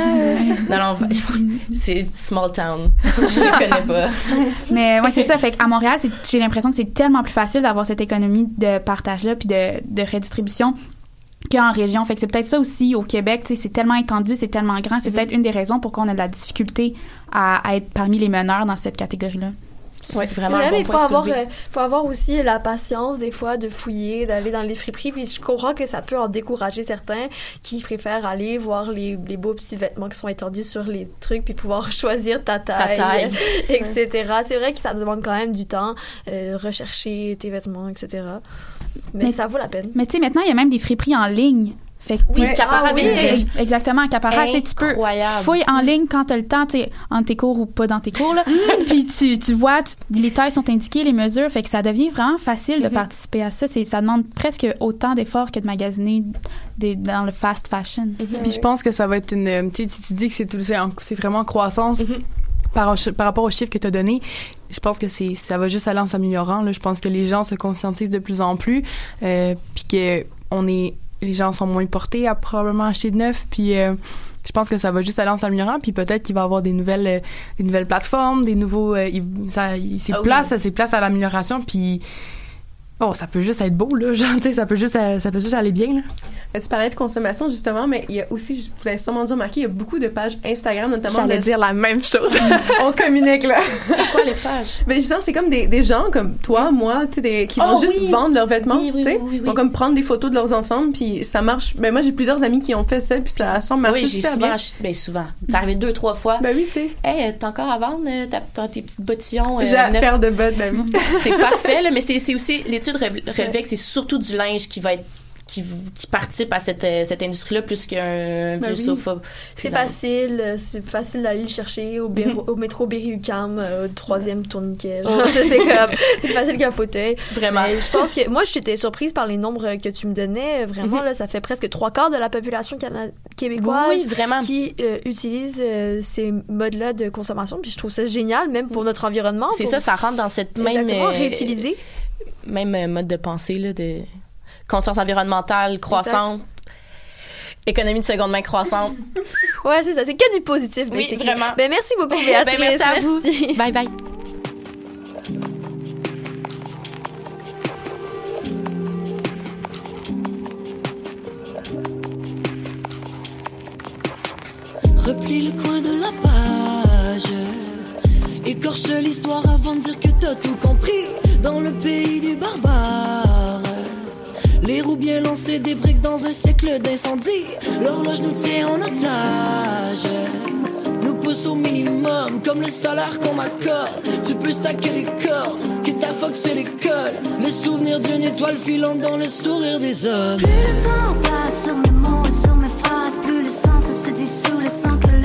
Speaker 12: Non, non, c'est small town. Je connais pas.
Speaker 13: Mais ouais, c'est ça. Fait qu'à Montréal, j'ai l'impression que c'est tellement plus facile d'avoir cette économie de partage-là puis de, de redistribution qu'en région. Fait que c'est peut-être ça aussi au Québec. tu sais, C'est tellement étendu, c'est tellement grand. C'est peut-être une des raisons pourquoi on a de la difficulté à, à être parmi les meneurs dans cette catégorie-là.
Speaker 12: Ouais,
Speaker 6: C'est vrai, mais il faut avoir, euh, faut avoir aussi la patience des fois de fouiller, d'aller dans les friperies. Puis je comprends que ça peut en décourager certains qui préfèrent aller voir les, les beaux petits vêtements qui sont étendus sur les trucs puis pouvoir choisir ta taille,
Speaker 12: taille.
Speaker 6: etc. C'est vrai que ça demande quand même du temps, euh, rechercher tes vêtements, etc. Mais,
Speaker 13: Mais-
Speaker 6: ça vaut la peine.
Speaker 13: Mais tu sais, maintenant, il y a même des friperies en ligne. Fait que,
Speaker 6: Oui, Capara
Speaker 13: oui,
Speaker 6: Vintage.
Speaker 13: Exactement, Capara. Tu peux, tu fouilles en ligne quand tu as le temps, tu sais, en tes cours ou pas dans tes cours, là. Puis tu, tu vois, tu- les tailles sont indiquées, les mesures. Fait que ça devient vraiment facile de participer à ça. C'est, ça demande presque autant d'efforts que de magasiner des- dans le fast fashion.
Speaker 9: Puis je pense que ça va être une. euh, Tu sais, si tu dis que c'est vraiment en croissance par, par rapport aux chiffres que tu as donnés, je pense que c'est ça va juste aller en s'améliorant. Je pense que les gens se conscientisent de plus en plus, euh, puis que on est, les gens sont moins portés à probablement acheter de neuf. Puis euh, je pense que ça va juste aller en s'améliorant. Puis peut-être qu'il va y avoir des nouvelles, euh, des nouvelles plateformes, des nouveaux. il- ça, c'est
Speaker 12: Ah
Speaker 9: place, c'est place à l'amélioration. Puis oh, ça peut juste être beau là. Genre, tu sais, ça peut juste, euh, ça peut juste aller bien là.
Speaker 8: Mais tu parlais de consommation justement, mais il y a aussi, vous avez sûrement dû remarquer, il y a beaucoup de pages Instagram notamment.
Speaker 7: J'allais
Speaker 8: de-
Speaker 7: dire la même chose.
Speaker 8: On communique là.
Speaker 12: C'est quoi les pages?
Speaker 8: Mais justement, c'est comme des, des gens comme toi, moi, tu sais, qui vont
Speaker 12: Oh,
Speaker 8: juste
Speaker 12: oui.
Speaker 8: vendre leurs vêtements,
Speaker 12: Oui, oui,
Speaker 8: tu sais.
Speaker 12: oui, oui,
Speaker 8: Ils vont comme prendre des photos de leurs ensembles, puis ça marche. Ben moi, j'ai plusieurs amis qui ont fait ça, puis ça semble marcher
Speaker 12: Oui, j'ai souvent
Speaker 8: bien.
Speaker 12: acheté. Ben, souvent. C'est arrivé deux, trois fois.
Speaker 8: Ben oui, tu sais.
Speaker 12: Hey, euh, t'as encore à vendre euh, t'as- t'as tes petites bottillons? euh,
Speaker 8: J'ai à
Speaker 12: neufs?
Speaker 8: faire de bottes, ben oui.
Speaker 12: c'est parfait, là, mais c'est c'est aussi, l'étude relevait que c'est surtout du linge qui va être qui, qui participent à cette, euh, cette industrie-là plus qu'un
Speaker 6: Ben
Speaker 12: vieux
Speaker 6: oui.
Speaker 12: sofa.
Speaker 6: C'est facile, euh, c'est facile d'aller le chercher au, métro Berry-UQAM, euh, au troisième tourniquet.
Speaker 12: Oh.
Speaker 6: c'est comme, facile qu'un fauteuil.
Speaker 12: Vraiment.
Speaker 6: Mais je pense que, moi, j'étais surprise par les nombres que tu me donnais. Vraiment,
Speaker 12: Mhm.
Speaker 6: là, ça fait presque trois quarts de la population québécoise
Speaker 12: Oui, vraiment.
Speaker 6: qui euh, utilise euh, ces modes-là de consommation. Puis je trouve ça génial, même pour notre environnement.
Speaker 12: C'est
Speaker 6: pour-
Speaker 12: ça, ça rentre dans cette même.
Speaker 6: Exactement,
Speaker 12: euh,
Speaker 6: réutiliser.
Speaker 12: Même euh, mode de pensée, là, de conscience environnementale croissante. Économie de seconde main croissante.
Speaker 6: Ouais, c'est ça. C'est que du positif,
Speaker 12: Oui,
Speaker 6: basically.
Speaker 12: vraiment.
Speaker 6: Ben, merci beaucoup,
Speaker 12: Ben,
Speaker 6: Béatrice.
Speaker 12: merci à vous.
Speaker 6: Merci.
Speaker 12: Bye bye.
Speaker 14: Replie le coin de la page. Écorche l'histoire avant de dire que t'as tout. Dans le pays des barbares. Les roues bien lancées, des briques dans un siècle d'incendie. L'horloge nous tient en otage. Nous pousse au minimum, comme le salaire qu'on m'accorde. Tu peux stacker les cordes, que ta fox c'est l'école. Les souvenirs d'une étoile filante dans le sourire des hommes.
Speaker 15: Plus le temps passe sur mes mots sur mes phrases, plus le sens se dissout, laissant que l'essence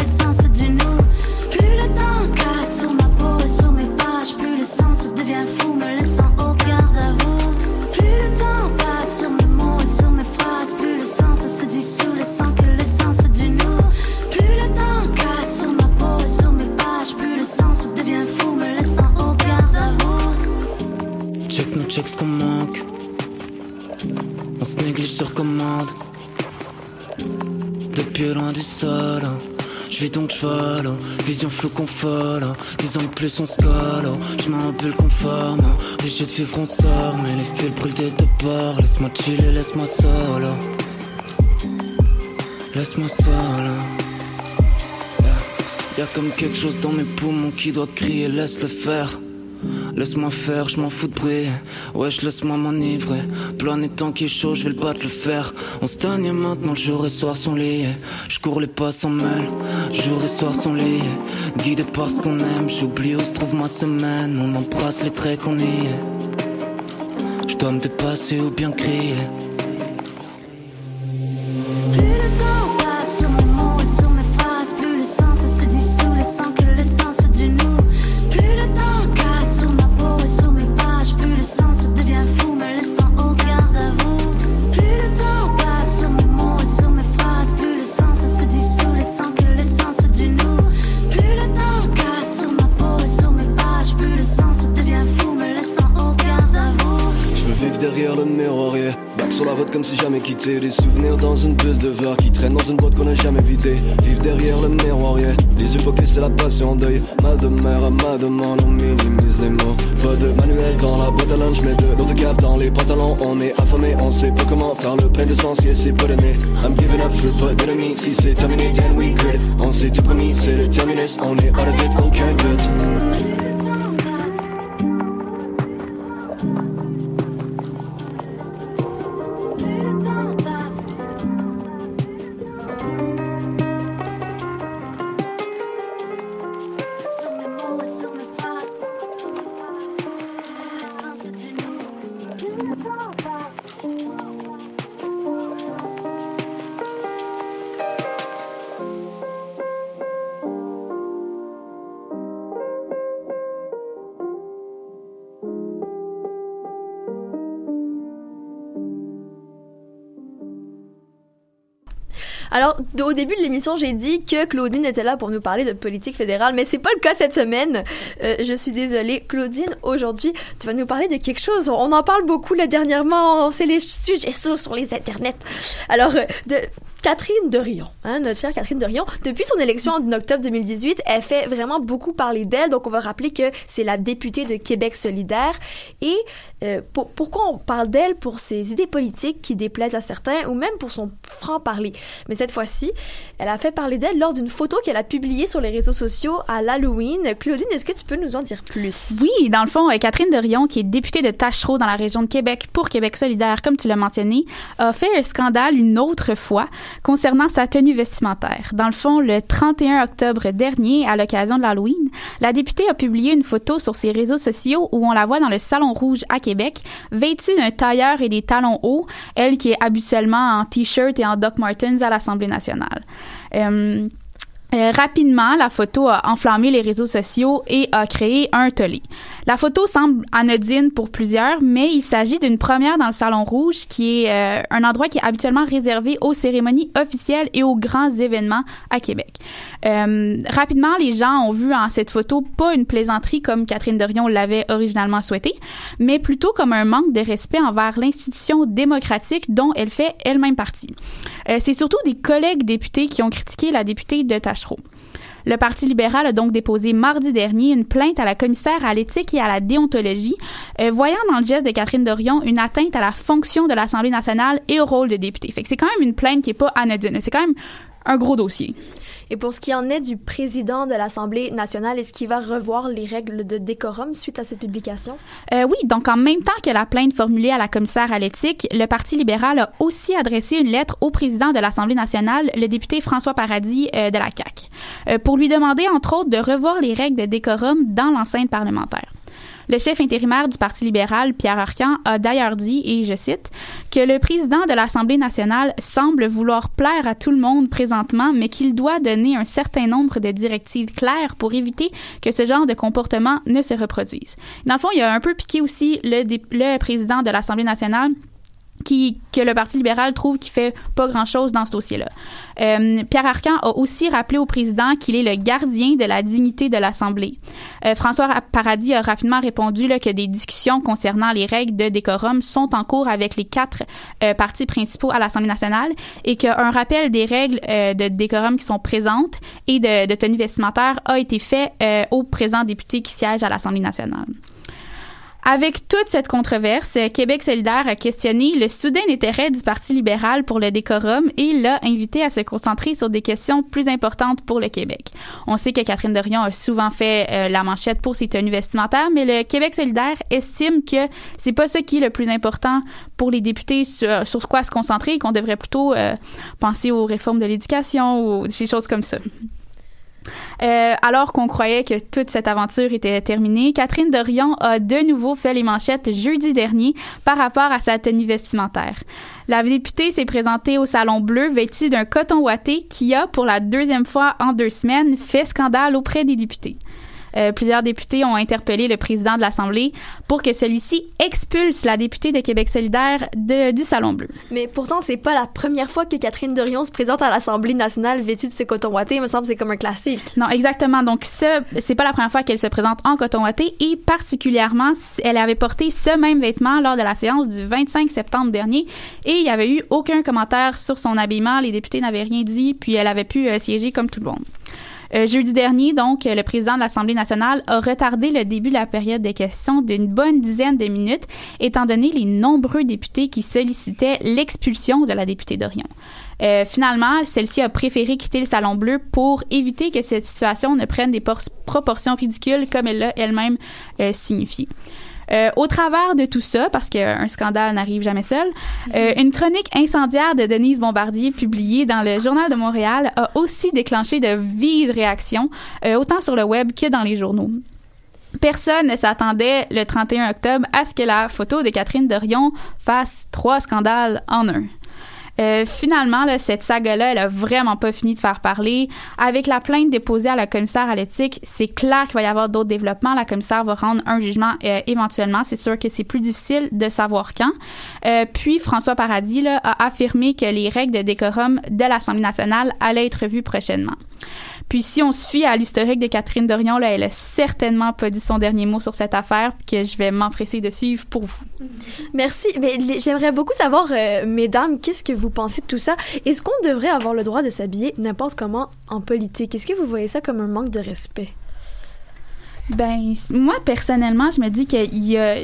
Speaker 14: Vis donc je vole, vision floue qu'on folle. Dix ans plus on se colle, je m'en conforme. Obligé de vivre on sort, mais les fils brûlent des deux bords. Laisse-moi chiller, laisse-moi solo. Laisse-moi solo. Yeah. Y a comme quelque chose dans mes poumons qui doit crier, laisse le faire. Laisse-moi faire, je m'en fous de bruit. Wesh, laisse-moi m'enivrer. Planer tant qu'il est chaud, je vais le battre, le fer. On se maintenant, jour et soir sont liés. Je cours les pas sans mêle, jour et soir sont liés. Guidé par ce qu'on aime, j'oublie où se trouve ma semaine. On embrasse les traits qu'on y est. Je dois me dépasser ou bien crier.
Speaker 16: Jamais quitté. Des souvenirs dans une bulle de verre qui traîne dans une boîte qu'on a jamais vidée. Vivre derrière le miroir. Les yeux focus, c'est la passion deuil. Mal de mer à ma demande, on minimise les mots. Pas de manuel dans la boîte à lunch, mais de l'eau de cap dans les pantalons. On est affamé, on sait pas comment faire le plein d'essence, yeah, c'est pas donné. I'm giving up, je veux pas d'ennemis. Si c'est terminé, then we good. On s'est tout promis, c'est le terminus. On est out of it, aucun doute.
Speaker 6: Alors, au début de l'émission, j'ai dit que Claudine était là pour nous parler de politique fédérale, mais c'est pas le cas cette semaine. Euh, je suis désolée. Claudine, aujourd'hui, tu vas nous parler de quelque chose. On en parle beaucoup là dernièrement. C'est les sujets sur, sur les internets. Alors, euh, de Catherine Derion, hein, notre chère Catherine Derion, depuis son élection en octobre 2018, elle fait vraiment beaucoup parler d'elle. Donc, on va rappeler que c'est la députée de Québec solidaire. Et euh, pour- pourquoi on parle d'elle pour ses idées politiques qui déplaisent à certains ou même pour son franc-parler? Mais cette fois-ci, elle a fait parler d'elle lors d'une photo qu'elle a publiée sur les réseaux sociaux à l'Halloween. Claudine, est-ce que tu peux nous en dire plus?
Speaker 13: Oui, dans le fond, euh, Catherine Derion, qui est députée de Tachereau dans la région de Québec pour Québec solidaire, comme tu l'as mentionné, a fait un scandale une autre fois concernant sa tenue vestimentaire. Dans le fond, le 31 octobre dernier, à l'occasion de l'Halloween, la députée a publié une photo sur ses réseaux sociaux où on la voit dans le Salon Rouge à Québec, vêtue d'un tailleur et des talons hauts, elle qui est habituellement en t-shirt et en Doc Martens à l'Assemblée nationale. Euh, euh, rapidement, la photo a enflammé les réseaux sociaux et a créé un tollé. La photo semble anodine pour plusieurs, mais il s'agit d'une première dans le Salon Rouge, qui est euh, un endroit qui est habituellement réservé aux cérémonies officielles et aux grands événements à Québec. Euh, rapidement, les gens ont vu en cette photo pas une plaisanterie comme Catherine Dorion l'avait originalement souhaité, mais plutôt comme un manque de respect envers l'institution démocratique dont elle fait elle-même partie. C'est surtout des collègues députés qui ont critiqué la députée de Tachereau. Le Parti libéral a donc déposé mardi dernier une plainte à la commissaire à l'éthique et à la déontologie, euh, voyant dans le geste de Catherine Dorion une atteinte à la fonction de l'Assemblée nationale et au rôle de député. C'est quand même une plainte qui est pas anodine. C'est quand même un gros dossier.
Speaker 6: Et pour ce qui en est du président de l'Assemblée nationale, est-ce qu'il va revoir les règles de décorum suite à cette publication?
Speaker 13: Euh, oui, donc en même temps que la plainte formulée à la commissaire à l'éthique, le Parti libéral a aussi adressé une lettre au président de l'Assemblée nationale, le député François Paradis euh, de la CAQ, euh, pour lui demander entre autres de revoir les règles de décorum dans l'enceinte parlementaire. Le chef intérimaire du Parti libéral, Pierre Arcan, a d'ailleurs dit, et je cite, que le président de l'Assemblée nationale semble vouloir plaire à tout le monde présentement, mais qu'il doit donner un certain nombre de directives claires pour éviter que ce genre de comportement ne se reproduise. Dans le fond, il a un peu piqué aussi le, le président de l'Assemblée nationale qui, que le Parti libéral trouve qu'il fait pas grand-chose dans ce dossier-là. Euh, Pierre Arcan a aussi rappelé au président qu'il est le gardien de la dignité de l'Assemblée. Euh, François Paradis a rapidement répondu que des discussions concernant les règles de décorum sont en cours avec les quatre euh, partis principaux à l'Assemblée nationale et qu'un rappel des règles de décorum qui sont présentes et de, de tenue vestimentaire a été fait euh, au présent député qui siège à l'Assemblée nationale. Avec toute cette controverse, Québec solidaire a questionné le soudain intérêt du Parti libéral pour le décorum et l'a invité à se concentrer sur des questions plus importantes pour le Québec. On sait que Catherine Dorion a souvent fait euh, la manchette pour ses tenues vestimentaires, mais le Québec solidaire estime que c'est pas ça qui est le plus important pour les députés sur, sur quoi se concentrer et qu'on devrait plutôt euh, penser aux réformes de l'éducation ou des choses comme ça. Euh, alors qu'on croyait que toute cette aventure était terminée, Catherine Dorion a de nouveau fait les manchettes jeudi dernier par rapport à sa tenue vestimentaire. La députée s'est présentée au Salon Bleu vêtue d'un coton ouaté qui a, pour la deuxième fois en deux semaines, fait scandale auprès des députés. Euh, plusieurs députés ont interpellé le président de l'Assemblée pour que celui-ci expulse la députée de Québec solidaire de- du Salon Bleu.
Speaker 6: Mais pourtant, c'est pas la première fois que Catherine Dorion se présente à l'Assemblée nationale vêtue de ce coton ouaté. Il me semble que c'est comme un classique.
Speaker 13: Non, exactement. Donc, ce, c'est pas la première fois qu'elle se présente en coton ouaté et particulièrement, elle avait porté ce même vêtement lors de la séance du 25 septembre dernier et il y avait eu aucun commentaire sur son habillement. Les députés n'avaient rien dit, puis elle avait pu euh, siéger comme tout le monde. Euh, jeudi dernier, donc, le président de l'Assemblée nationale a retardé le début de la période de questions d'une bonne dizaine de minutes, étant donné les nombreux députés qui sollicitaient l'expulsion de la députée d'Orion. Euh, finalement, celle-ci a préféré quitter le Salon Bleu pour éviter que cette situation ne prenne des por- proportions ridicules comme elle l'a elle-même euh, signifié. Euh, au travers de tout ça, parce qu'un scandale n'arrive jamais seul, euh, une chronique incendiaire de Denise Bombardier publiée dans le Journal de Montréal a aussi déclenché de vives réactions, euh, autant sur le web que dans les journaux. Personne ne s'attendait le 31 octobre à ce que la photo de Catherine Dorion fasse trois scandales en un. Euh, finalement, là, cette saga-là, elle a vraiment pas fini de faire parler. Avec la plainte déposée à la commissaire à l'éthique, c'est clair qu'il va y avoir d'autres développements. La commissaire va rendre un jugement euh, éventuellement. C'est sûr que c'est plus difficile de savoir quand. Euh, puis, François Paradis là, a affirmé que les règles de décorum de l'Assemblée nationale allaient être vues prochainement. Puis si on se fie à l'historique de Catherine Dorion, là, elle a certainement pas dit son dernier mot sur cette affaire, puis que je vais m'empresser de suivre pour vous.
Speaker 6: Merci. Mais j'aimerais beaucoup savoir, euh, mesdames, qu'est-ce que vous pensez de tout ça? Est-ce qu'on devrait avoir le droit de s'habiller n'importe comment en politique? Est-ce que vous voyez ça comme un manque de respect?
Speaker 13: Ben, moi, personnellement, je me dis qu'il y a.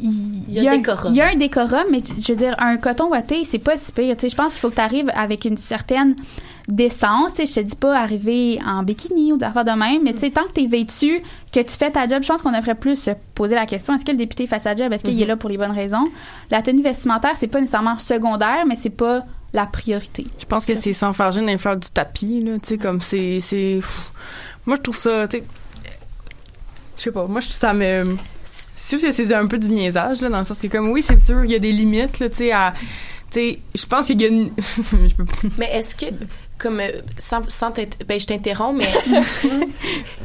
Speaker 13: Il
Speaker 12: y a
Speaker 13: un-
Speaker 12: décorum.
Speaker 13: Il y a un décorum, mais je veux dire, un coton ouaté, c'est pas si pire. Tu sais, je pense qu'il faut que tu arrives avec une certaine décence. Tu je te dis pas arriver en bikini ou d'affaires de même, mais tu sais, tant que t'es vêtu, que tu fais ta job, je pense qu'on devrait plus se poser la question est-ce que le député fait sa job? Est-ce qu'il est là pour les bonnes raisons? La tenue vestimentaire, c'est pas nécessairement secondaire, mais c'est pas la priorité.
Speaker 9: Je pense que c'est s'enfarger dans les fleurs du tapis, là, tu sais, comme c'est, moi je trouve ça, tu sais, je sais pas, moi je trouve ça me, c'est sûr que c'est un peu du niaisage, là, dans le sens que comme, oui, c'est sûr, il y a des limites, là, tu sais, à, tu sais, je pense qu'il y a une, je peux
Speaker 12: Mais est-ce que, comme, euh, sans, sans ben, je t'interromps, mais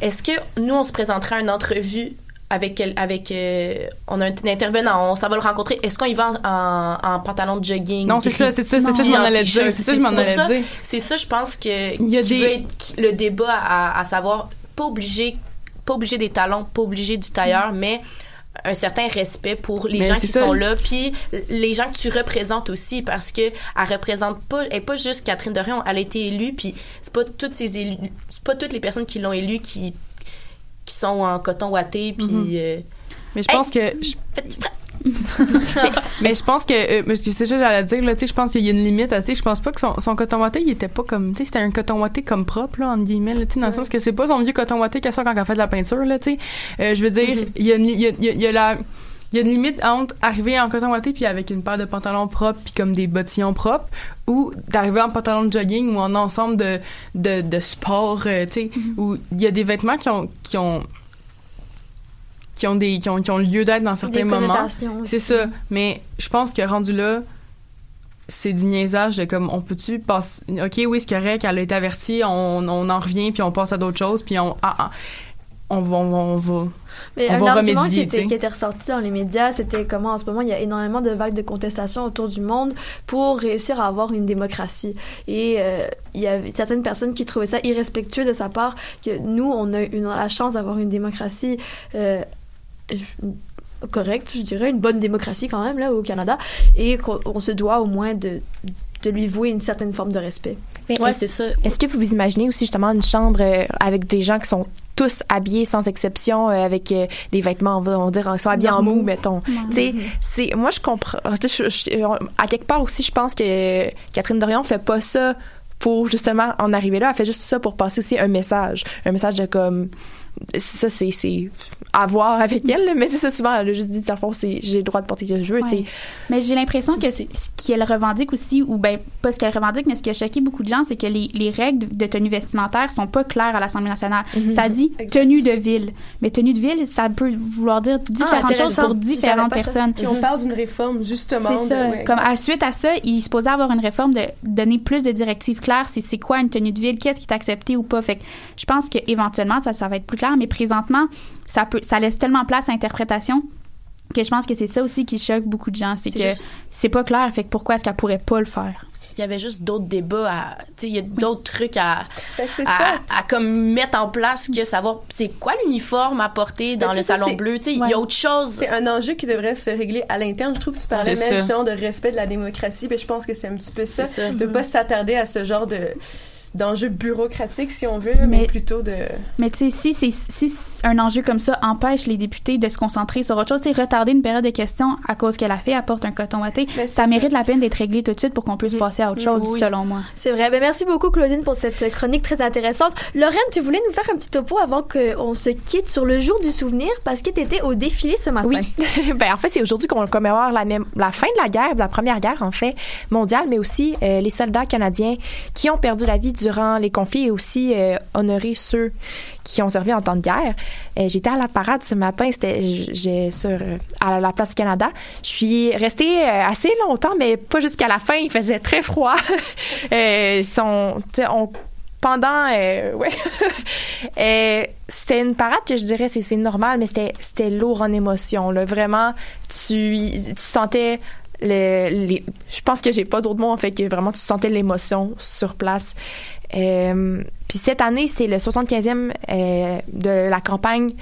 Speaker 12: est-ce que nous, on se présenterait à une entrevue avec, avec euh, on a un, intervenant, on s'en va le rencontrer, est-ce qu'on y va en, en, en pantalon de jogging?
Speaker 9: Non, c'est ça, c'est ça, c'est ça,
Speaker 12: puis
Speaker 9: je m'en
Speaker 12: en
Speaker 9: allais
Speaker 12: t-shirt?
Speaker 9: dire, c'est ça, je m'en
Speaker 12: pour
Speaker 9: allais
Speaker 12: ça-
Speaker 9: dire.
Speaker 12: C'est ça, je pense que
Speaker 9: Il y a des-
Speaker 12: être le débat à, à savoir, pas obligé, pas obligé des talons, pas obligé du tailleur, mais un certain respect pour les
Speaker 9: Mais
Speaker 12: gens qui
Speaker 9: ça.
Speaker 12: sont là, puis les gens que tu représentes aussi, parce que elle représente pas, elle est pas juste Catherine Dorion, elle a été élue, puis c'est pas toutes ces élus, c'est pas toutes les personnes qui l'ont élue qui qui sont en coton ouaté, puis.
Speaker 9: Mhm.
Speaker 12: euh,
Speaker 9: Mais je pense que. mais je pense que. Euh, c'est ça que j'allais dire, là. Tu sais, je pense qu'il y a une limite. à- Tu sais, je pense pas que son, son coton ouaté, il était pas comme. Tu sais, c'était un coton ouaté comme propre, là, entre guillemets, là. Tu sais, dans le sens que c'est pas son vieux coton ouaté qu'elle sort quand elle fait de la peinture, là. Tu sais. Euh, je veux dire,
Speaker 12: Mhm.
Speaker 9: il y a y a, y a- il y a la. Il y a une limite entre arriver en coton ouaté puis avec une paire de pantalons propres puis comme des bottillons propres ou d'arriver en pantalon de jogging ou en ensemble de, de, de sport, euh, tu sais, où il y a des vêtements qui ont, qui ont, qui ont des qui ont, qui ont lieu d'être dans certains
Speaker 6: Des
Speaker 9: moments. C'est ça. Mais je pense que rendu là, c'est du niaisage de comme on peut-tu passer. Ok, oui, c'est correct, elle a été avertie, on, on en revient puis on passe à d'autres choses puis on ah, ah, on va on va
Speaker 6: Mais
Speaker 9: on
Speaker 6: un
Speaker 9: va
Speaker 6: argument
Speaker 9: remédier.
Speaker 6: qui était, qui était ressorti dans les médias, c'était comment en ce moment il y a énormément de vagues de contestation autour du monde pour réussir à avoir une démocratie. Et euh, il y avait certaines personnes qui trouvaient ça irrespectueux de sa part que nous, on a une, la chance d'avoir une démocratie euh, correcte, je dirais, une bonne démocratie quand même là au Canada, et qu'on on se doit au moins de, de lui vouer une certaine forme de respect.
Speaker 7: Ouais, c'est ça. Est-ce que vous vous imaginez aussi justement une chambre euh, avec des gens qui sont tous habillés sans exception euh, avec euh, des vêtements on va dire sont habillés en mou mettons. Tu sais c'est moi je comprends tu sais, je- je- à quelque part aussi je pense que Catherine Dorion fait pas ça pour justement en arriver là. Elle fait juste ça pour passer aussi un message. Un message de comme ça c'est c'est à voir avec elle là, mais c'est ça souvent elle a juste dit dans le fond c'est j'ai le droit de porter ce que je veux
Speaker 13: Ouais.
Speaker 7: c'est
Speaker 13: Mais j'ai l'impression que ce qu'elle revendique aussi, ou ben pas ce qu'elle revendique, mais ce qui a choqué beaucoup de gens, c'est que les, les règles de tenue vestimentaire sont pas claires à l'Assemblée nationale.
Speaker 7: Mhm.
Speaker 13: Ça dit tenue de ville. Mais tenue de ville, ça peut vouloir dire différentes choses pour différentes personnes.
Speaker 8: Puis on parle d'une réforme, justement.
Speaker 13: C'est
Speaker 8: de-
Speaker 13: ça.
Speaker 8: ouais.
Speaker 13: Comme à, suite à ça, il est supposé avoir une réforme de donner plus de directives claires. C'est c'est quoi une tenue de ville, qu'est-ce qui est accepté ou pas. Fait que je pense que éventuellement ça, ça va être plus clair, mais présentement, ça peut, ça laisse tellement place à interprétation que je pense que c'est ça aussi qui choque beaucoup de gens, c'est que
Speaker 12: juste-
Speaker 13: c'est pas clair. Fait que pourquoi est-ce qu'elle pourrait pas le faire?
Speaker 12: il y avait juste d'autres débats à tu sais il y a d'autres trucs à
Speaker 8: Ben, c'est
Speaker 12: à,
Speaker 8: ça.
Speaker 12: à comme mettre en place que savoir c'est quoi l'uniforme à porter dans
Speaker 8: Ben,
Speaker 12: le
Speaker 8: sais, ça,
Speaker 12: salon bleu? Tu sais il y a autre chose
Speaker 8: C'est un enjeu qui devrait se régler à l'interne. Je trouve que tu parlais même justement de respect de la démocratie, mais je pense que c'est un petit peu ça,
Speaker 12: C'est ça.
Speaker 8: de
Speaker 12: Mhm.
Speaker 8: pas s'attarder à ce genre de d'enjeux bureaucratiques si on veut, mais,
Speaker 13: Mais-
Speaker 8: plutôt de
Speaker 13: Mais tu sais, si, c'est- si un enjeu comme ça empêche les députés de se concentrer sur autre chose, c'est retarder une période de questions à cause qu'elle a fait apporte un coton ouaté, ça mérite la peine d'être réglé tout de suite pour qu'on puisse passer à autre chose,
Speaker 6: Oui.
Speaker 13: selon moi.
Speaker 6: C'est vrai. Ben, merci beaucoup, Claudine, pour cette chronique très intéressante. Lorraine, tu voulais nous faire un petit topo avant qu'on se quitte sur le jour du souvenir parce que tu étais au défilé ce matin.
Speaker 7: Oui. ben, en fait, c'est aujourd'hui qu'on commémore la, même, la fin de la guerre, de la première guerre, en fait, mondiale, mais aussi euh, les soldats canadiens qui ont perdu la vie durant les conflits et aussi euh, honorer ceux qui ont servi en temps de guerre. Euh, J'étais à la parade ce matin, c'était sur euh, à la place du Canada. Je suis restée euh, assez longtemps, mais pas jusqu'à la fin. Il faisait très froid. euh, on pendant ouais c'était une parade que je dirais c'est c'est normal mais c'était c'était lourd en émotion là vraiment tu tu sentais le, les, je pense que j'ai pas d'autres mots en fait que vraiment tu sentais l'émotion sur place euh, puis cette année c'est le 75e euh, de la campagne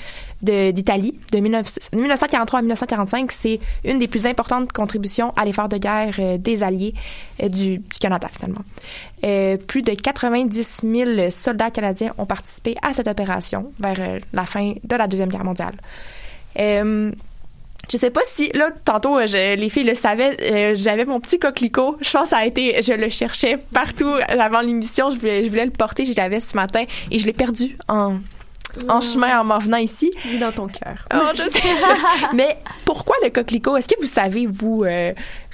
Speaker 7: d'Italie de 19 1943 à 1945 c'est une des plus importantes contributions à l'effort de guerre euh, des alliés du, du Canada finalement plus de 90 000 soldats canadiens ont participé à cette opération vers la fin de la Deuxième Guerre mondiale. Je sais pas si là tantôt euh, je- les filles le savaient euh, j'avais mon petit coquelicot je pense que ça a été je le cherchais partout avant l'émission je voulais je voulais le porter je l'avais ce matin et je l'ai perdu en en chemin en m'en venant ici
Speaker 8: Oui, dans ton cœur.
Speaker 7: Oh, je sais. Mais pourquoi le coquelicot? Est-ce que vous savez, vous, euh,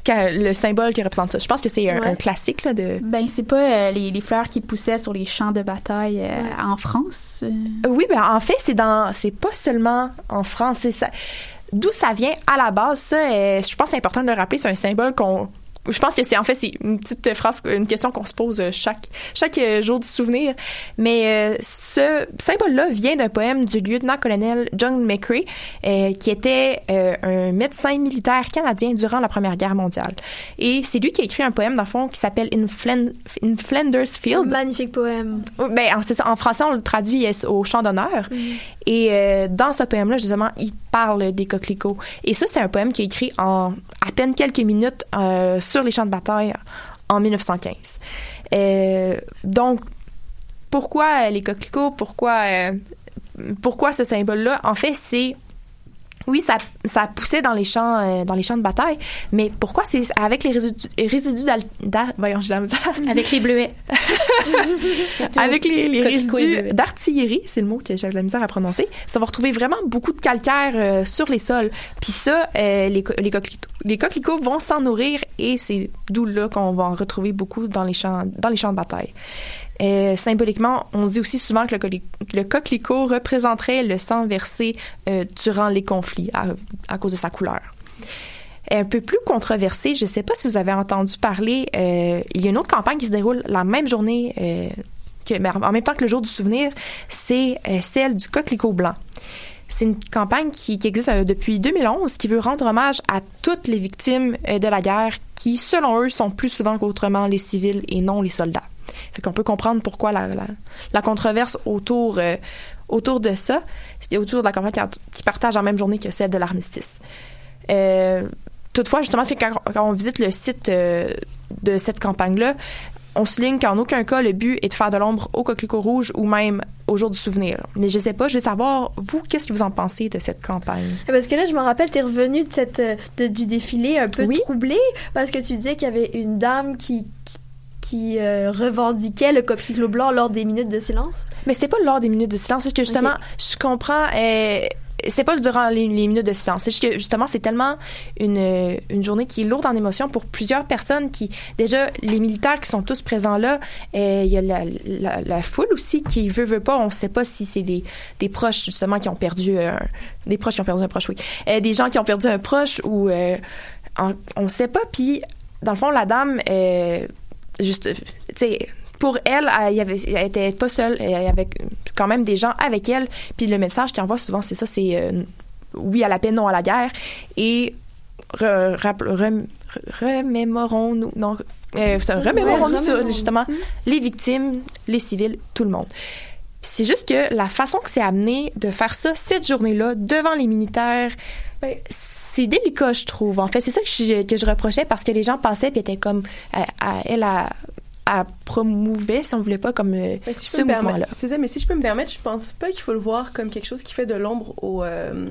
Speaker 7: le symbole qui représente ça? Je pense que c'est un,
Speaker 13: Ouais.
Speaker 7: un classique là, de.
Speaker 13: Ben, c'est pas euh, les, les fleurs qui poussaient sur les champs de bataille euh, en France.
Speaker 7: Oui, ben en fait, c'est dans, c'est pas seulement en France, c'est ça. D'où ça vient à la base, ça, euh, je pense que c'est important de le rappeler, c'est un symbole qu'on je pense que c'est en fait c'est une petite phrase une question qu'on se pose euh, chaque chaque euh, jour du souvenir. Mais euh, ce symbole là vient d'un poème du lieutenant-colonel John McCrae euh, qui était euh, un médecin militaire canadien durant la Première Guerre mondiale. Et c'est lui qui a écrit un poème dans le fond qui s'appelle In, Flan- In Flanders Field.
Speaker 6: Magnifique poème.
Speaker 7: Ben en, c'est ça, en français on le traduit au champ d'honneur. Et dans ce poème-là, justement, il parle des coquelicots. Et ça, c'est un poème qui est écrit en à peine quelques minutes sur les champs de bataille en 1915. Euh, donc, pourquoi les coquelicots? Pourquoi, euh, pourquoi ce symbole-là? En fait, c'est oui, ça, ça poussait dans les champs, euh, dans les champs de bataille, mais pourquoi c'est avec les résidus, résidus voyons, j'ai la.
Speaker 12: Avec les bleuets.
Speaker 7: avec les, résidus d'artillerie, c'est le mot que j'avais de la misère à prononcer, ça va retrouver vraiment beaucoup de calcaire euh, sur les sols. Puis ça, euh, les, les, coquelicots, les coquelicots vont s'en nourrir et c'est d'où là qu'on va en retrouver beaucoup dans les champs, dans les champs de bataille. Euh, symboliquement, on dit aussi souvent que le, coqueli- le coquelicot représenterait le sang versé euh, durant les conflits à, cause de sa couleur. Un peu plus controversé, je ne sais pas si vous avez entendu parler, euh, il y a une autre campagne qui se déroule la même journée, mais en même temps que le jour du souvenir, c'est celle du coquelicot blanc. C'est une campagne qui, existe depuis 2011 qui veut rendre hommage à toutes les victimes de la guerre qui, selon eux, sont plus souvent qu'autrement les civils et non les soldats. Fait qu'on peut comprendre pourquoi la, la, la controverse autour, euh, autour de ça, et autour de la campagne qui, partage la même journée que celle de l'armistice. Euh, toutefois, justement, quand, quand on visite le site euh, de cette campagne-là, on souligne qu'en aucun cas, le but est de faire de l'ombre au coquelicot rouge ou même au jour du souvenir. Mais je sais pas, je veux savoir, vous, qu'est-ce que vous en pensez de cette campagne?
Speaker 6: Parce que là, je me rappelle, t'es revenu de cette, de- du défilé un peu troublé parce que tu disais qu'il y avait une dame qui, qui, qui, euh, revendiquait le coquelicot blanc lors des minutes de silence?
Speaker 7: Mais c'est pas lors des minutes de silence, c'est que justement, je comprends. euh, c'est pas durant les, les minutes de silence. C'est juste que justement, c'est tellement une, euh, une journée qui est lourde en émotions pour plusieurs personnes qui, déjà, les militaires qui sont tous présents là, euh, il y a la, la, la foule aussi qui veut, veut pas. On sait pas si c'est des, des proches, justement, qui ont perdu un, des proches qui ont perdu un proche, oui. Euh, des gens qui ont perdu un proche ou, euh, en- on sait pas. Puis, dans le fond, la dame, juste, tu sais, pour elle, elle, avait, elle était pas seule. Il y avait quand même des gens avec elle. Puis le message qu'elle envoie souvent, c'est ça, c'est euh, oui à la paix, non à la guerre. Et re- rapp- rem- remémorons-nous, non, euh, remémorons-nous sur justement les victimes, les civils, tout le monde. C'est juste que la façon que c'est amené de faire ça cette journée-là devant les militaires, ben, c'est délicat, je trouve. En fait, c'est ça que je, que je reprochais parce que les gens passaient puis étaient comme, euh, à- elle a, à promouvait, si on voulait pas, comme euh,
Speaker 8: si
Speaker 7: ce mouvement-là.
Speaker 8: permettre, c'est ça, mais si je peux me permettre, je pense pas qu'il faut le voir comme quelque chose qui fait de l'ombre au, euh,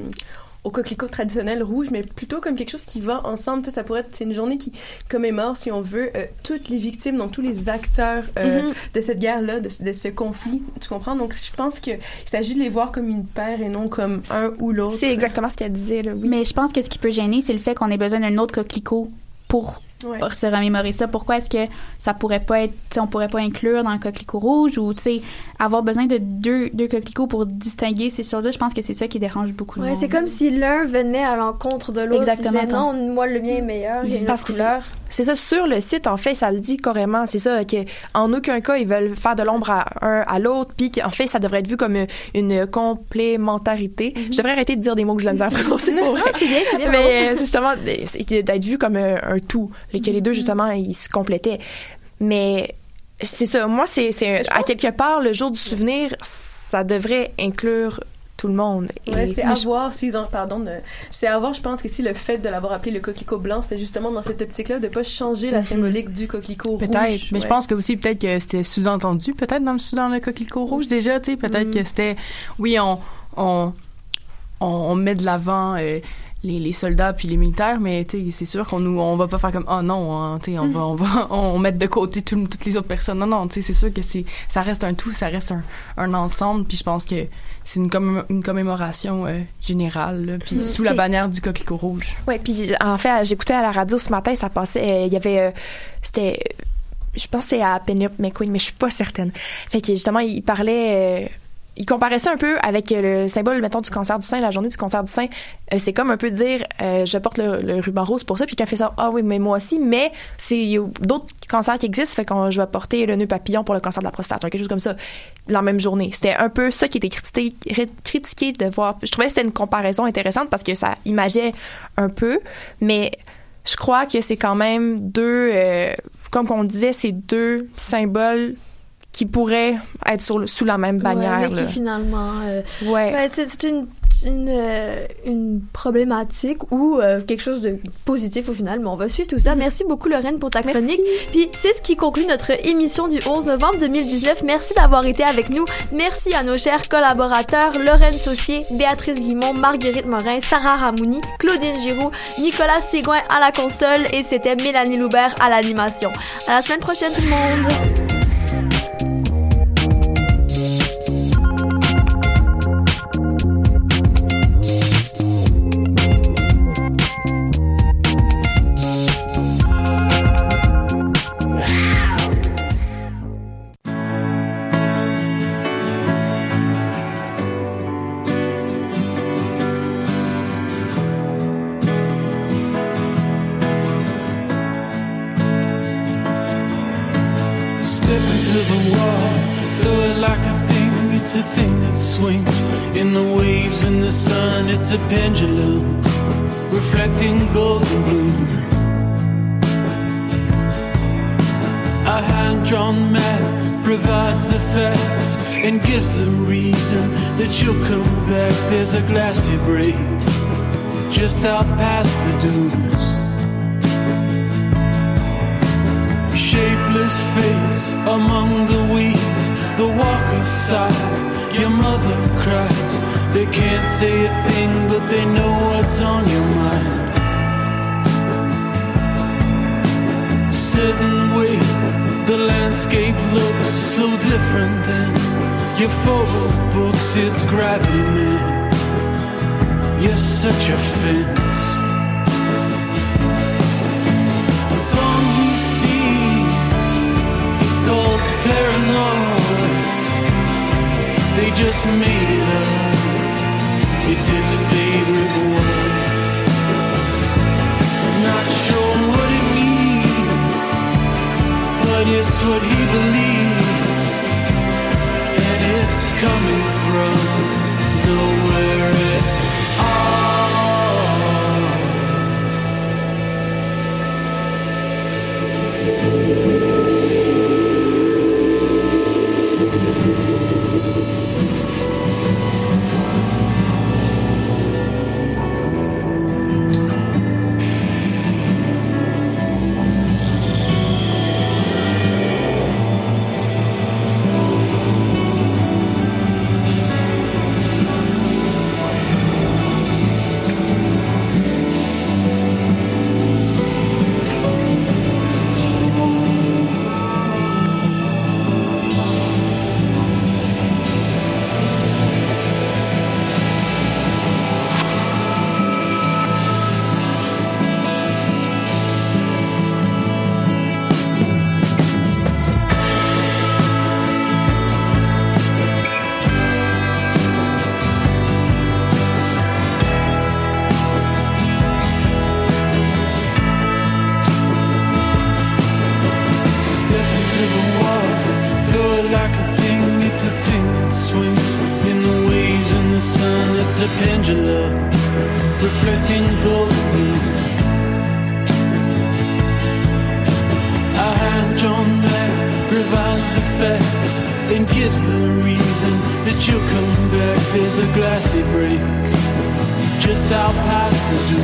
Speaker 8: au coquelicot traditionnel rouge, mais plutôt comme quelque chose qui va ensemble. Tu sais, ça pourrait être, c'est une journée qui commémore, si on veut, euh, toutes les victimes, donc tous les acteurs euh,
Speaker 7: Mhm.
Speaker 8: de cette guerre-là, de, de ce conflit. Tu comprends? Donc, je pense qu'il s'agit de les voir comme une paire et non comme un ou l'autre.
Speaker 7: C'est exactement ce qu'elle disait, là, oui.
Speaker 13: Mais je pense que ce qui peut gêner, c'est le fait qu'on ait besoin d'un autre coquelicot pour
Speaker 8: Ouais.
Speaker 13: pour se remémorer ça. Pourquoi est-ce que ça pourrait pas être, on pourrait pas inclure dans le coquelicot rouge ou, tu sais, avoir besoin de deux, deux coquelicots pour distinguer ces choses-là, je pense que c'est ça qui dérange beaucoup
Speaker 6: Ouais, c'est comme si l'un venait à l'encontre de l'autre.
Speaker 13: Exactement.
Speaker 6: disait, non, moi, le mien est meilleur, il y a une
Speaker 7: Parce
Speaker 6: autre
Speaker 7: que
Speaker 6: couleur.
Speaker 7: c'est ça sur le site en fait ça le dit carrément c'est ça que en aucun cas ils veulent faire de l'ombre à un à l'autre puis qu'en fait ça devrait être vu comme une, une complémentarité je devrais arrêter de dire des mots que je la misère à prononcer pour vrai
Speaker 6: Mhm. c'est bien, c'est bien,
Speaker 7: mais euh, justement c'est d'être vu comme un, un tout que les
Speaker 6: Mhm.
Speaker 7: deux justement ils se complétaient mais c'est ça. Moi c'est c'est à quelque part le jour du souvenir ça devrait inclure tout le monde.
Speaker 8: Ouais, c'est à
Speaker 7: je-
Speaker 8: voir s'ils ont pardon de- c'est à voir je pense que si le fait de l'avoir appelé le coquelicot blanc c'est justement dans cette optique là de pas changer la symbolique du coquelicot rouge.
Speaker 9: Peut-être, mais je pense que aussi peut-être que c'était sous-entendu, peut-être dans le dans le coquelicot rouge déjà, tu sais, peut-être
Speaker 8: Mm.
Speaker 9: que c'était, oui, on on on, on met de l'avant euh, les, les soldats puis les militaires, mais tu sais, c'est sûr qu'on nous, on va pas faire comme oh non, hein, tu sais, on va, on va, on met de côté tout- toutes les autres personnes. Non, non, tu sais, c'est sûr que c'est, ça reste un tout, ça reste un, un ensemble. Puis je pense que c'est une, une commémoration euh, générale, là, puis
Speaker 7: Mm.
Speaker 9: sous la bannière du coquelicot rouge.
Speaker 7: Ouais, puis en fait, j'écoutais à la radio ce matin, ça passait, euh, il y avait, euh, c'était, euh, je pense que c'est à Penelope McQueen, mais je suis pas certaine. Fait que justement, il parlait, euh, il comparait ça un peu avec euh, le symbole, mettons, du cancer du sein, la journée du cancer du sein. Euh, c'est comme un peu dire, euh, je porte le, ruban rose pour ça, puis quelqu'un fait ça, ah oui, mais moi aussi, mais il y a d'autres cancers qui existent, fait qu'on je vais porter le nœud papillon pour le cancer de la prostate, quelque chose comme ça, la même journée. C'était un peu ça qui était critiqué, de voir. Je trouvais que c'était une comparaison intéressante parce que ça imageait un peu, mais je crois que c'est quand même deux, comme on disait, c'est deux symboles qui pourraient être sur le- sous la même bannière.
Speaker 6: Ouais, mais qui finalement. euh,
Speaker 7: Ouais.
Speaker 6: ben, c'est une, une, euh, une problématique ou euh, quelque chose de positif au final, mais on va suivre tout ça. Merci beaucoup, Lorraine, pour ta chronique. Puis c'est ce qui conclut notre émission du 11 novembre 2019. Merci d'avoir été avec nous. Merci à nos chers collaborateurs Lorraine Saucier, Béatrice Guimont, Marguerite Morin, Sarah Ramouni, Claudine Giroux, Nicolas Séguin à la console et c'était Mélanie Loubert à l'animation. À la semaine prochaine, tout le monde!
Speaker 11: Among the weeds. The walkers sigh, your mother cries. They can't say a thing, but they know what's on your mind. Sit and the landscape looks so different than your photo books. It's gravity, man. You're such a fence. Just made it up. It's his favorite word. Not sure what it means, but it's what he believes, and it's coming from nowhere at all. Reflecting blue. A hand drawn map provides the facts and gives the reason that you'll come back. There's a glassy break just out past the dunes.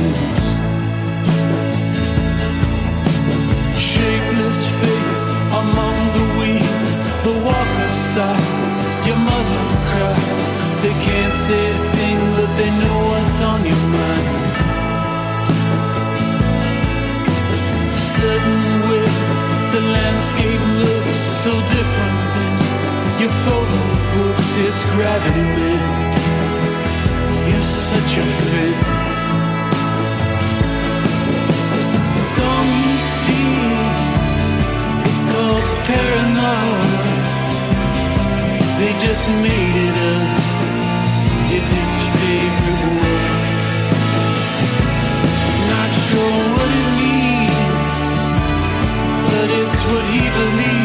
Speaker 11: they know what's on your mind. Sitting with the landscape looks so different than your photo books, it's gravity, man. You're such a fit. Some seas, it's called paranoia. They just made it up. It's his what he believes.